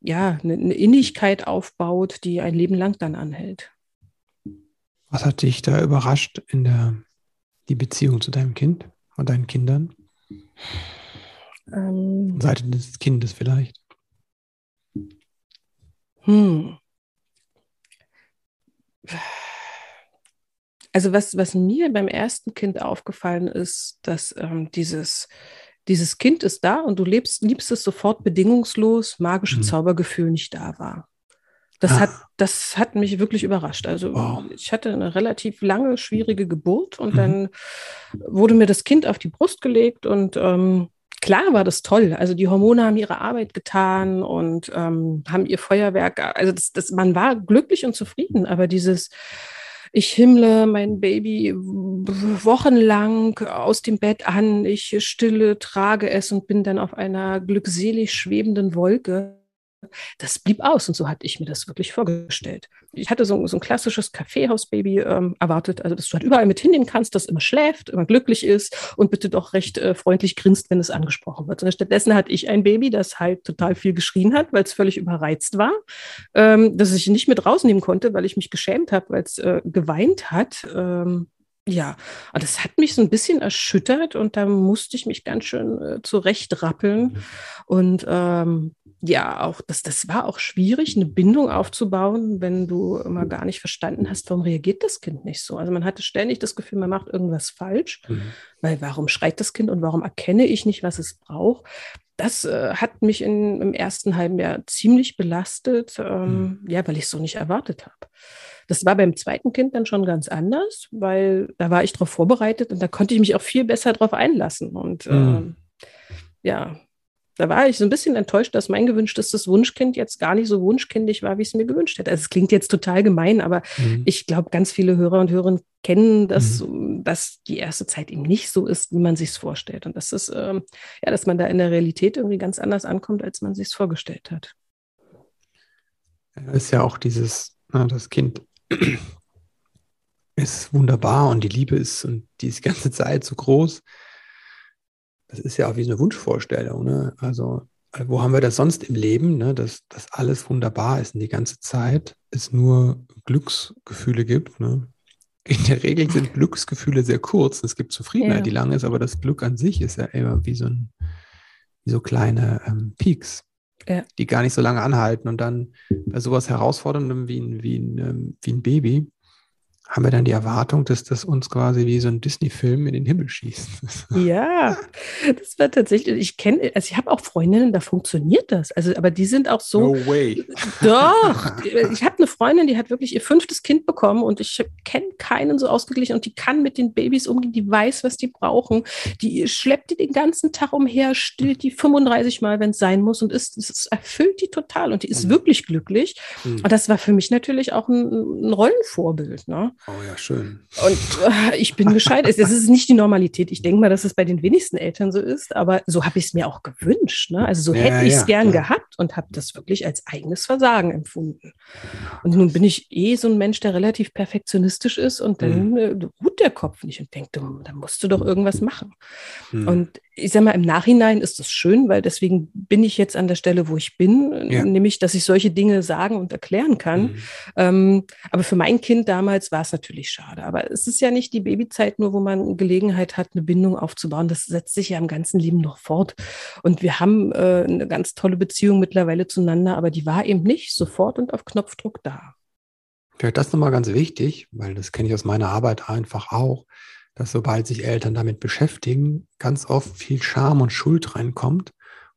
ja, eine, eine Innigkeit aufbaut, die ein Leben lang dann anhält. Was hat dich da überrascht in der die Beziehung zu deinem Kind und deinen Kindern? Ähm, Seite des Kindes vielleicht. Hm. Also was, was mir beim ersten Kind aufgefallen ist, dass ähm, dieses, dieses Kind ist da und du lebst, liebst es sofort bedingungslos, magische mhm. Zaubergefühl nicht da war. Das, hat, das hat mich wirklich überrascht. Also wow. ich hatte eine relativ lange, schwierige Geburt und mhm. dann wurde mir das Kind auf die Brust gelegt und ähm, klar war das toll. Also die Hormone haben ihre Arbeit getan und ähm, haben ihr Feuerwerk. Also das, das, man war glücklich und zufrieden, aber dieses ich himmle mein Baby wochenlang aus dem Bett an, ich stille, trage es und bin dann auf einer glückselig schwebenden Wolke das blieb aus und so hatte ich mir das wirklich vorgestellt. Ich hatte so, so ein klassisches Kaffeehausbaby ähm, erwartet, also dass du halt überall mit hinnehmen kannst, das immer schläft, immer glücklich ist und bitte doch recht äh, freundlich grinst, wenn es angesprochen wird. Und stattdessen hatte ich ein Baby, das halt total viel geschrien hat, weil es völlig überreizt war, ähm, dass ich nicht mit rausnehmen konnte, weil ich mich geschämt habe, weil es äh, geweint hat. Ähm, ja, und das hat mich so ein bisschen erschüttert und da musste ich mich ganz schön äh, zurechtrappeln. Mhm. Und ähm, ja, auch das, das war auch schwierig, eine Bindung aufzubauen, wenn du immer gar nicht verstanden hast, warum reagiert das Kind nicht so. Also man hatte ständig das Gefühl, man macht irgendwas falsch, mhm. weil warum schreit das Kind und warum erkenne ich nicht, was es braucht? Das äh, hat mich in, im ersten halben Jahr ziemlich belastet, ähm, mhm. ja, weil ich es so nicht erwartet habe. Das war beim zweiten Kind dann schon ganz anders, weil da war ich darauf vorbereitet und da konnte ich mich auch viel besser darauf einlassen. Und mhm. äh, ja, da war ich so ein bisschen enttäuscht, dass mein gewünschtes Wunschkind jetzt gar nicht so wunschkindig war, wie ich es mir gewünscht hätte. Also es klingt jetzt total gemein, aber mhm. ich glaube, ganz viele Hörer und Hörerinnen kennen das, mhm. dass die erste Zeit eben nicht so ist, wie man sich es vorstellt. Und das ist, ähm, ja, dass man da in der Realität irgendwie ganz anders ankommt, als man sich es vorgestellt hat. Ist ja auch dieses, na, das Kind ist wunderbar und die Liebe ist und die ist die ganze Zeit so groß das ist ja auch wie so eine Wunschvorstellung. Ne? Also, äh, wo haben wir das sonst im Leben, ne? dass, dass alles wunderbar ist und die ganze Zeit es nur Glücksgefühle gibt. Ne? In der Regel sind Glücksgefühle sehr kurz. Es gibt Zufriedenheit, ja. die lang ist, aber das Glück an sich ist ja immer wie so, ein, wie so kleine ähm, Peaks, ja. die gar nicht so lange anhalten. Und dann bei sowas Herausforderndem wie ein, wie ein, ähm, wie ein Baby, haben wir dann die Erwartung, dass das uns quasi wie so ein Disney-Film in den Himmel schießt. Ja, das war tatsächlich, ich kenne, also ich habe auch Freundinnen, da funktioniert das. Also, aber die sind auch so. No way. Doch. Ich habe eine Freundin, die hat wirklich ihr fünftes Kind bekommen und ich kenne keinen so ausgeglichen und die kann mit den Babys umgehen, die weiß, was die brauchen. Die schleppt die den ganzen Tag umher, stillt die 35 Mal, wenn es sein muss und ist, es erfüllt die total und die ist mhm. wirklich glücklich. Mhm. Und das war für mich natürlich auch ein, ein Rollenvorbild. Ne? Oh ja, schön. Und äh, ich bin gescheit. Es ist nicht die Normalität. Ich denke mal, dass es bei den wenigsten Eltern so ist, aber so habe ich es mir auch gewünscht. Ne? Also so ja, hätte ich es ja, gern ja. gehabt und habe das wirklich als eigenes Versagen empfunden. Und nun bin ich eh so ein Mensch, der relativ perfektionistisch ist und dann mhm. äh, ruht der Kopf nicht und denkt, da musst du doch irgendwas machen. Mhm. Und ich sage mal, im Nachhinein ist das schön, weil deswegen bin ich jetzt an der Stelle, wo ich bin, ja. nämlich, dass ich solche Dinge sagen und erklären kann. Mhm. Ähm, aber für mein Kind damals war es natürlich schade. Aber es ist ja nicht die Babyzeit nur, wo man Gelegenheit hat, eine Bindung aufzubauen. Das setzt sich ja im ganzen Leben noch fort. Und wir haben äh, eine ganz tolle Beziehung mittlerweile zueinander, aber die war eben nicht sofort und auf Knopfdruck da. Vielleicht das nochmal ganz wichtig, weil das kenne ich aus meiner Arbeit einfach auch dass sobald sich Eltern damit beschäftigen, ganz oft viel Scham und Schuld reinkommt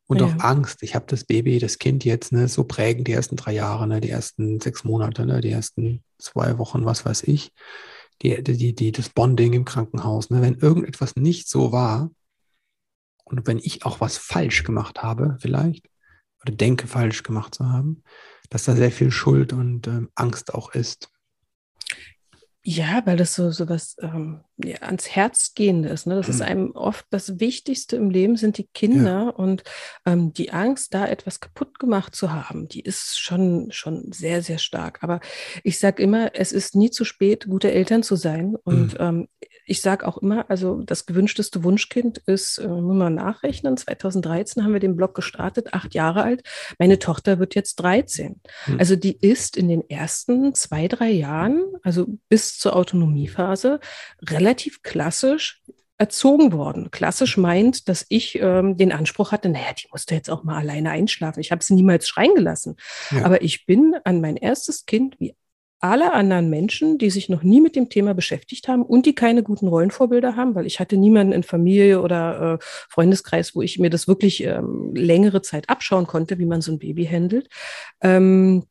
und ja. auch Angst. Ich habe das Baby, das Kind jetzt ne, so prägend die ersten drei Jahre, ne, die ersten sechs Monate, ne, die ersten zwei Wochen, was weiß ich, die, die, die, das Bonding im Krankenhaus. Ne, wenn irgendetwas nicht so war und wenn ich auch was falsch gemacht habe, vielleicht, oder denke falsch gemacht zu haben, dass da sehr viel Schuld und ähm, Angst auch ist. Ja, weil das so, so was ähm, ja, ans Herz gehende ist. Ne? Das mhm. ist einem oft das Wichtigste im Leben sind die Kinder ja. und ähm, die Angst, da etwas kaputt gemacht zu haben, die ist schon, schon sehr, sehr stark. Aber ich sage immer, es ist nie zu spät, gute Eltern zu sein. Und mhm. ähm, ich sage auch immer, also das gewünschteste Wunschkind ist, äh, muss man nachrechnen, 2013 haben wir den Blog gestartet, acht Jahre alt. Meine Tochter wird jetzt 13. Hm. Also die ist in den ersten zwei, drei Jahren, also bis zur Autonomiephase, relativ klassisch erzogen worden. Klassisch meint, dass ich ähm, den Anspruch hatte, naja, die musste jetzt auch mal alleine einschlafen. Ich habe sie niemals schreien gelassen. Ja. Aber ich bin an mein erstes Kind wie alle anderen Menschen, die sich noch nie mit dem Thema beschäftigt haben und die keine guten Rollenvorbilder haben, weil ich hatte niemanden in Familie oder äh, Freundeskreis, wo ich mir das wirklich ähm, längere Zeit abschauen konnte, wie man so ein Baby handelt. Ähm,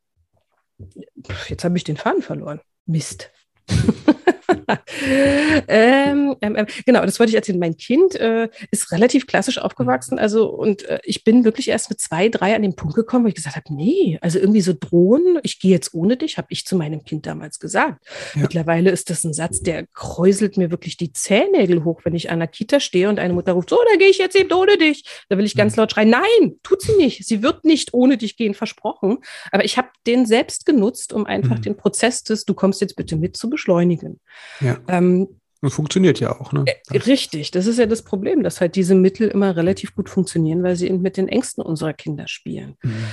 jetzt habe ich den Faden verloren. Mist. ähm, ähm, ähm, genau, das wollte ich erzählen. Mein Kind äh, ist relativ klassisch aufgewachsen, also und äh, ich bin wirklich erst mit zwei, drei an den Punkt gekommen, wo ich gesagt habe, nee, also irgendwie so drohen, ich gehe jetzt ohne dich, habe ich zu meinem Kind damals gesagt. Ja. Mittlerweile ist das ein Satz, der kräuselt mir wirklich die Zähnägel hoch, wenn ich an der Kita stehe und eine Mutter ruft, so, da gehe ich jetzt eben ohne dich. Da will ich ganz mhm. laut schreien, nein, tut sie nicht. Sie wird nicht ohne dich gehen, versprochen. Aber ich habe den selbst genutzt, um einfach mhm. den Prozess des, du kommst jetzt bitte mit, zu beschleunigen. Ja. Ähm, und funktioniert ja auch, ne? Richtig, das ist ja das Problem, dass halt diese Mittel immer relativ gut funktionieren, weil sie eben mit den Ängsten unserer Kinder spielen. Mhm.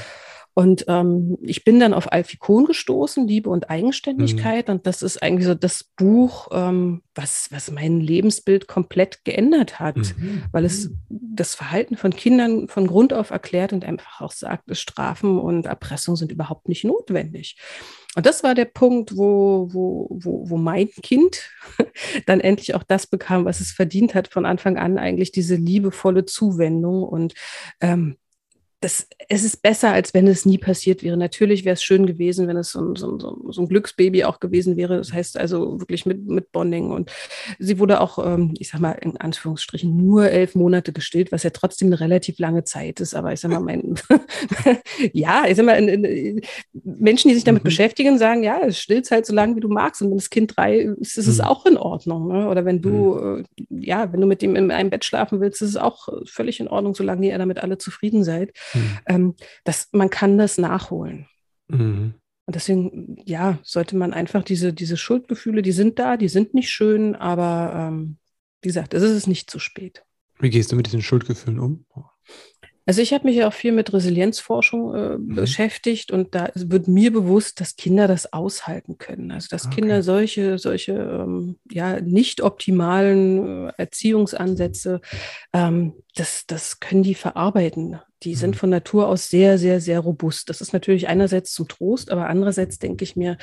Und ähm, ich bin dann auf Alfie Kohn gestoßen, Liebe und Eigenständigkeit. Mhm. Und das ist eigentlich so das Buch, ähm, was, was mein Lebensbild komplett geändert hat, mhm. weil es das Verhalten von Kindern von Grund auf erklärt und einfach auch sagt, Strafen und Erpressung sind überhaupt nicht notwendig. Und das war der Punkt, wo, wo, wo, wo mein Kind dann endlich auch das bekam, was es verdient hat, von Anfang an eigentlich diese liebevolle Zuwendung und ähm, das, es ist besser, als wenn es nie passiert wäre. Natürlich wäre es schön gewesen, wenn es so, so, so, so, ein Glücksbaby auch gewesen wäre. Das heißt also wirklich mit, mit Bonding. Und sie wurde auch, ähm, ich sag mal, in Anführungsstrichen nur elf Monate gestillt, was ja trotzdem eine relativ lange Zeit ist. Aber ich sag mal, mein, ja, ich sag mal, in, in, Menschen, die sich damit mhm. beschäftigen, sagen, ja, es stillt halt so lange, wie du magst. Und wenn das Kind drei ist, ist es mhm. auch in Ordnung. Ne? Oder wenn du, mhm. äh, ja, wenn du mit dem in einem Bett schlafen willst, ist es auch völlig in Ordnung, solange ihr damit alle zufrieden seid. Mhm. Ähm, das, man kann das nachholen. Mhm. Und deswegen, ja, sollte man einfach diese, diese Schuldgefühle, die sind da, die sind nicht schön, aber ähm, wie gesagt, es ist nicht zu spät. Wie gehst du mit diesen Schuldgefühlen um? Also ich habe mich ja auch viel mit Resilienzforschung äh, mhm. beschäftigt und da wird mir bewusst, dass Kinder das aushalten können. Also dass okay. Kinder solche, solche ähm, ja, nicht optimalen äh, Erziehungsansätze, ähm, das, das können die verarbeiten. Die mhm. sind von Natur aus sehr, sehr, sehr robust. Das ist natürlich einerseits zum Trost, aber andererseits denke ich mir,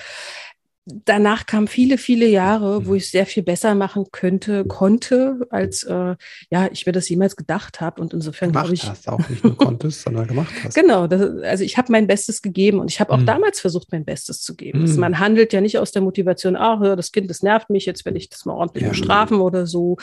danach kamen viele, viele Jahre, wo mhm. ich sehr viel besser machen könnte, konnte, als äh, ja, ich mir das jemals gedacht habe. Und insofern glaube ich. Hast auch nicht nur konntest, sondern gemacht hast. Genau, das, also ich habe mein Bestes gegeben und ich habe auch mhm. damals versucht, mein Bestes zu geben. Also mhm. man handelt ja nicht aus der Motivation, ach, das Kind, das nervt mich, jetzt will ich das mal ordentlich ja. bestrafen oder so,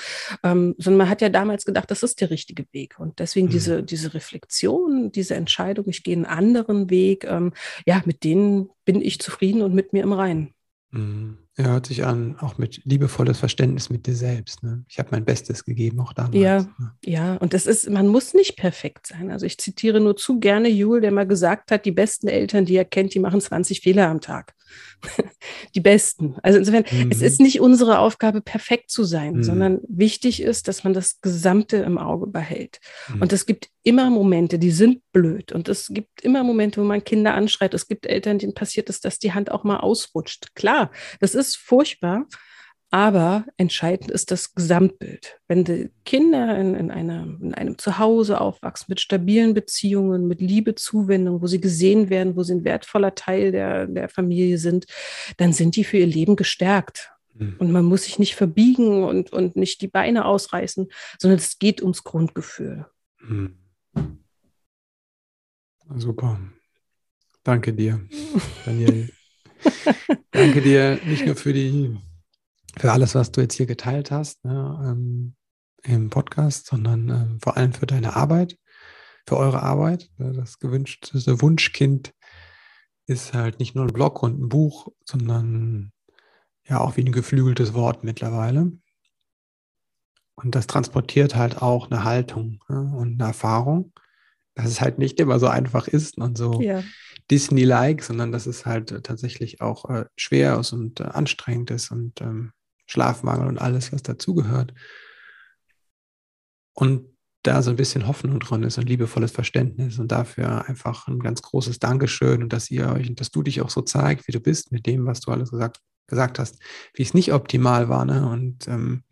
ähm, sondern man hat ja damals gedacht, das ist der richtige Weg. Und deswegen mhm. diese, diese Reflexion, diese Entscheidung, ich gehe einen anderen Weg, ähm, ja, mit denen bin ich zufrieden und mit mir im Reinen. Mhm. Ja, hört sich an, auch mit liebevolles Verständnis mit dir selbst. Ne? Ich habe mein Bestes gegeben, auch damals. Ja, ne? ja, und das ist, man muss nicht perfekt sein. Also ich zitiere nur zu gerne Jule, der mal gesagt hat, die besten Eltern, die er kennt, die machen 20 Fehler am Tag. die besten. Also insofern, mhm. es ist nicht unsere Aufgabe, perfekt zu sein, mhm. sondern wichtig ist, dass man das Gesamte im Auge behält. Mhm. Und es gibt immer Momente, die sind blöd. Und es gibt immer Momente, wo man Kinder anschreit. Es gibt Eltern, denen passiert ist, dass die Hand auch mal ausrutscht. Klar, das ist furchtbar. Aber entscheidend ist das Gesamtbild. Wenn die Kinder in, in, einer, in einem Zuhause aufwachsen mit stabilen Beziehungen, mit Liebe, Zuwendung, wo sie gesehen werden, wo sie ein wertvoller Teil der, der Familie sind, dann sind die für ihr Leben gestärkt. Mhm. Und man muss sich nicht verbiegen und, und nicht die Beine ausreißen, sondern es geht ums Grundgefühl. Mhm. Super. Danke dir, Daniel. Danke dir nicht nur für die für alles, was du jetzt hier geteilt hast ne, ähm, im Podcast, sondern ähm, vor allem für deine Arbeit, für eure Arbeit. Das gewünschte Wunschkind ist halt nicht nur ein Blog und ein Buch, sondern ja auch wie ein geflügeltes Wort mittlerweile. Und das transportiert halt auch eine Haltung ne, und eine Erfahrung, dass es halt nicht immer so einfach ist und so ja. Disney-like, sondern dass es halt tatsächlich auch äh, schwer ist und äh, anstrengend ist und ähm, Schlafmangel und alles, was dazugehört. Und da so ein bisschen Hoffnung drin ist und liebevolles Verständnis und dafür einfach ein ganz großes Dankeschön und dass ihr euch und dass du dich auch so zeigst, wie du bist mit dem, was du alles gesagt, gesagt hast, wie es nicht optimal war. Ne? Und ähm,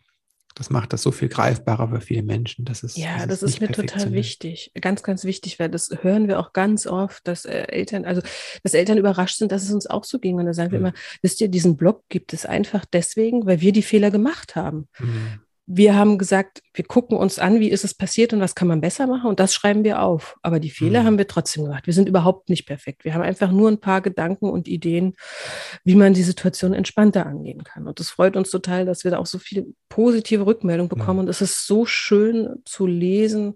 das macht das so viel greifbarer für viele Menschen. Das ist, ja, das, das ist, mir total wichtig. Ganz, ganz wichtig, weil das hören wir auch ganz oft, dass äh, Eltern, also dass Eltern überrascht sind, dass es uns auch so ging. Und da sagen mhm. wir immer, wisst ihr, diesen Blog gibt es einfach deswegen, weil wir die Fehler gemacht haben. Mhm wir haben gesagt, wir gucken uns an, wie ist es passiert und was kann man besser machen und das schreiben wir auf. Aber die Fehler mhm. haben wir trotzdem gemacht. Wir sind überhaupt nicht perfekt. Wir haben einfach nur ein paar Gedanken und Ideen, wie man die Situation entspannter angehen kann. Und es freut uns total, dass wir da auch so viele positive Rückmeldungen bekommen. Mhm. Und es ist so schön zu lesen.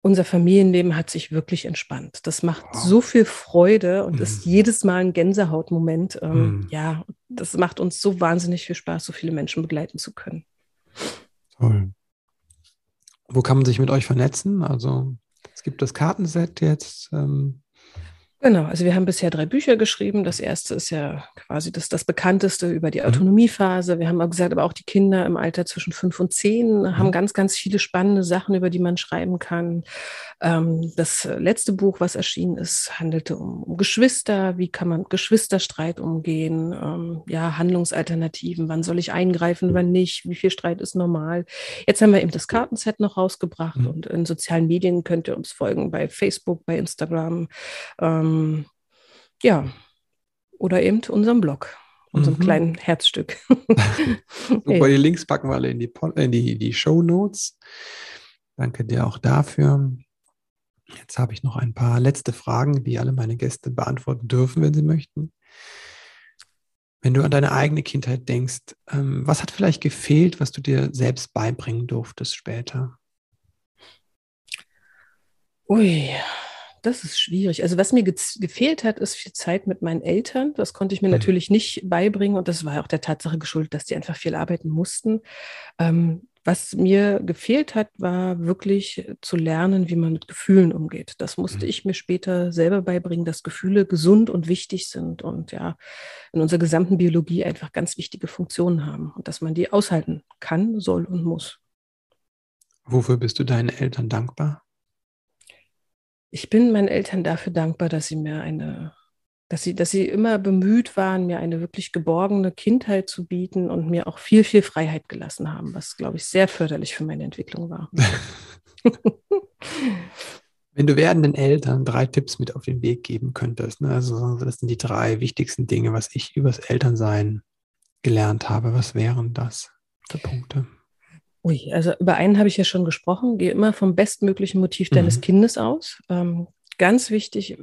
Unser Familienleben hat sich wirklich entspannt. Das macht wow. so viel Freude und mhm. ist jedes Mal ein Gänsehautmoment. Ähm, mhm. ja, das macht uns so wahnsinnig viel Spaß, so viele Menschen begleiten zu können. Toll. Wo kann man sich mit euch vernetzen? Also es gibt das Kartenset jetzt. Ähm, Genau, also wir haben bisher drei Bücher geschrieben. Das erste ist ja quasi das, das bekannteste über die mhm. Autonomiephase. Wir haben auch gesagt, aber auch die Kinder im Alter zwischen fünf und zehn mhm. haben ganz, ganz viele spannende Sachen, über die man schreiben kann. Ähm, das letzte Buch, was erschienen ist, handelte um, um Geschwister. Wie kann man Geschwisterstreit umgehen? Ähm, ja, Handlungsalternativen. Wann soll ich eingreifen, wann nicht? Wie viel Streit ist normal? Jetzt haben wir eben das Kartenset noch rausgebracht mhm. und in sozialen Medien könnt ihr uns folgen bei Facebook, bei Instagram. Ähm, ähm, ja, oder eben unserem Blog, unserem mhm. kleinen Herzstück. Super, die Links packen wir alle in die, in die, die Show Notes. Danke dir auch dafür. Jetzt habe ich noch ein paar letzte Fragen, die alle meine Gäste beantworten dürfen, wenn sie möchten. Wenn du an deine eigene Kindheit denkst, ähm, was hat vielleicht gefehlt, was du dir selbst beibringen durftest später? Ui, das ist schwierig. Also was mir ge gefehlt hat, ist viel Zeit mit meinen Eltern. Das konnte ich mir mhm. natürlich nicht beibringen und das war auch der Tatsache geschuldet, dass die einfach viel arbeiten mussten. Ähm, was mir gefehlt hat, war wirklich zu lernen, wie man mit Gefühlen umgeht. Das musste mhm. ich mir später selber beibringen, dass Gefühle gesund und wichtig sind und ja in unserer gesamten Biologie einfach ganz wichtige Funktionen haben und dass man die aushalten kann, soll und muss. Wofür bist du deinen Eltern dankbar? Ich bin meinen Eltern dafür dankbar, dass sie mir eine, dass sie, dass sie immer bemüht waren, mir eine wirklich geborgene Kindheit zu bieten und mir auch viel, viel Freiheit gelassen haben, was, glaube ich, sehr förderlich für meine Entwicklung war. Wenn du werdenden Eltern drei Tipps mit auf den Weg geben könntest, ne? also das sind die drei wichtigsten Dinge, was ich übers Elternsein gelernt habe, was wären das für Punkte? Ui, also über einen habe ich ja schon gesprochen. Gehe immer vom bestmöglichen Motiv deines mhm. Kindes aus. Ähm, ganz wichtig,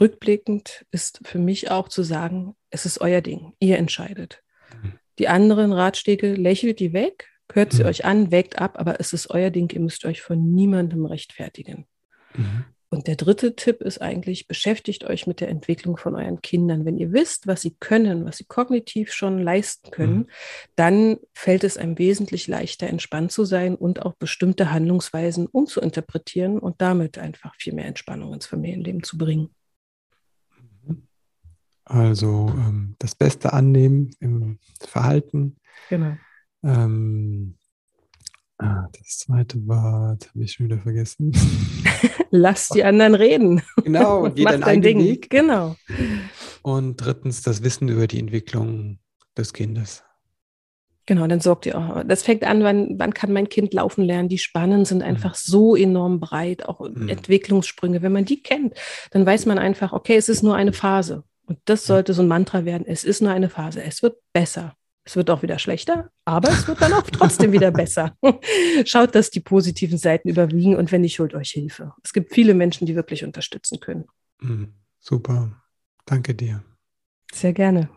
rückblickend ist für mich auch zu sagen, es ist euer Ding. Ihr entscheidet. Mhm. Die anderen Ratschläge lächelt die weg, hört sie mhm. euch an, wägt ab, aber es ist euer Ding. Ihr müsst euch von niemandem rechtfertigen. Mhm. Und der dritte Tipp ist eigentlich, beschäftigt euch mit der Entwicklung von euren Kindern. Wenn ihr wisst, was sie können, was sie kognitiv schon leisten können, mhm. dann fällt es einem wesentlich leichter, entspannt zu sein und auch bestimmte Handlungsweisen umzuinterpretieren und damit einfach viel mehr Entspannung ins Familienleben zu bringen. Also ähm, das Beste annehmen im Verhalten. Genau. Ähm, Ah, das zweite Wort habe ich schon wieder vergessen. Lass die anderen reden. Genau, geh dein dein Ding. Weg. Genau. Und drittens das Wissen über die Entwicklung des Kindes. Genau, dann sorgt ihr auch. Das fängt an, wann, wann kann mein Kind laufen lernen? Die Spannen sind mhm. einfach mhm. so enorm breit, auch mhm. Entwicklungssprünge. Wenn man die kennt, dann weiß man einfach, okay, es ist nur eine Phase. Und das sollte so ein Mantra werden. Es ist nur eine Phase. Es wird besser. Es wird auch wieder schlechter, aber es wird dann auch trotzdem wieder besser. Schaut, dass die positiven Seiten überwiegen und wenn nicht, holt euch Hilfe. Es gibt viele Menschen, die wirklich unterstützen können. Mhm. Super. Danke dir. Sehr gerne.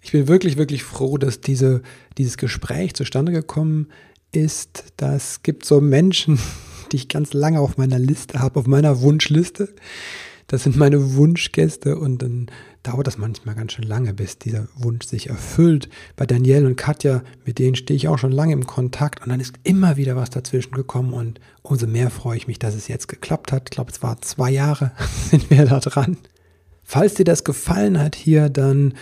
Ich bin wirklich, wirklich froh, dass diese, dieses Gespräch zustande gekommen ist. Das gibt so Menschen, die ich ganz lange auf meiner Liste habe, auf meiner Wunschliste. Das sind meine Wunschgäste und dann dauert das manchmal ganz schön lange, bis dieser Wunsch sich erfüllt. Bei Danielle und Katja, mit denen stehe ich auch schon lange im Kontakt und dann ist immer wieder was dazwischen gekommen und umso mehr freue ich mich, dass es jetzt geklappt hat. Ich glaube, es war zwei Jahre sind wir da dran. Falls dir das gefallen hat hier, dann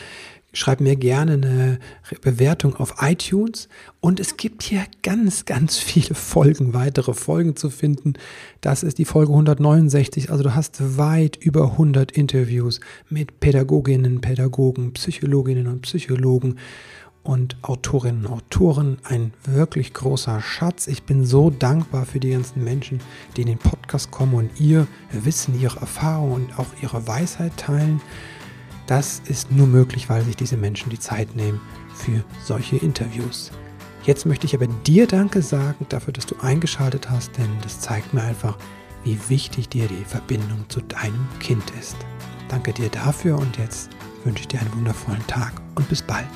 Schreib mir gerne eine Bewertung auf iTunes. Und es gibt hier ganz, ganz viele Folgen, weitere Folgen zu finden. Das ist die Folge 169. Also du hast weit über 100 Interviews mit Pädagoginnen, Pädagogen, Psychologinnen und Psychologen und Autorinnen und Autoren. Ein wirklich großer Schatz. Ich bin so dankbar für die ganzen Menschen, die in den Podcast kommen und ihr Wissen, ihre Erfahrung und auch ihre Weisheit teilen. Das ist nur möglich, weil sich diese Menschen die Zeit nehmen für solche Interviews. Jetzt möchte ich aber dir Danke sagen dafür, dass du eingeschaltet hast, denn das zeigt mir einfach, wie wichtig dir die Verbindung zu deinem Kind ist. Danke dir dafür und jetzt wünsche ich dir einen wundervollen Tag und bis bald.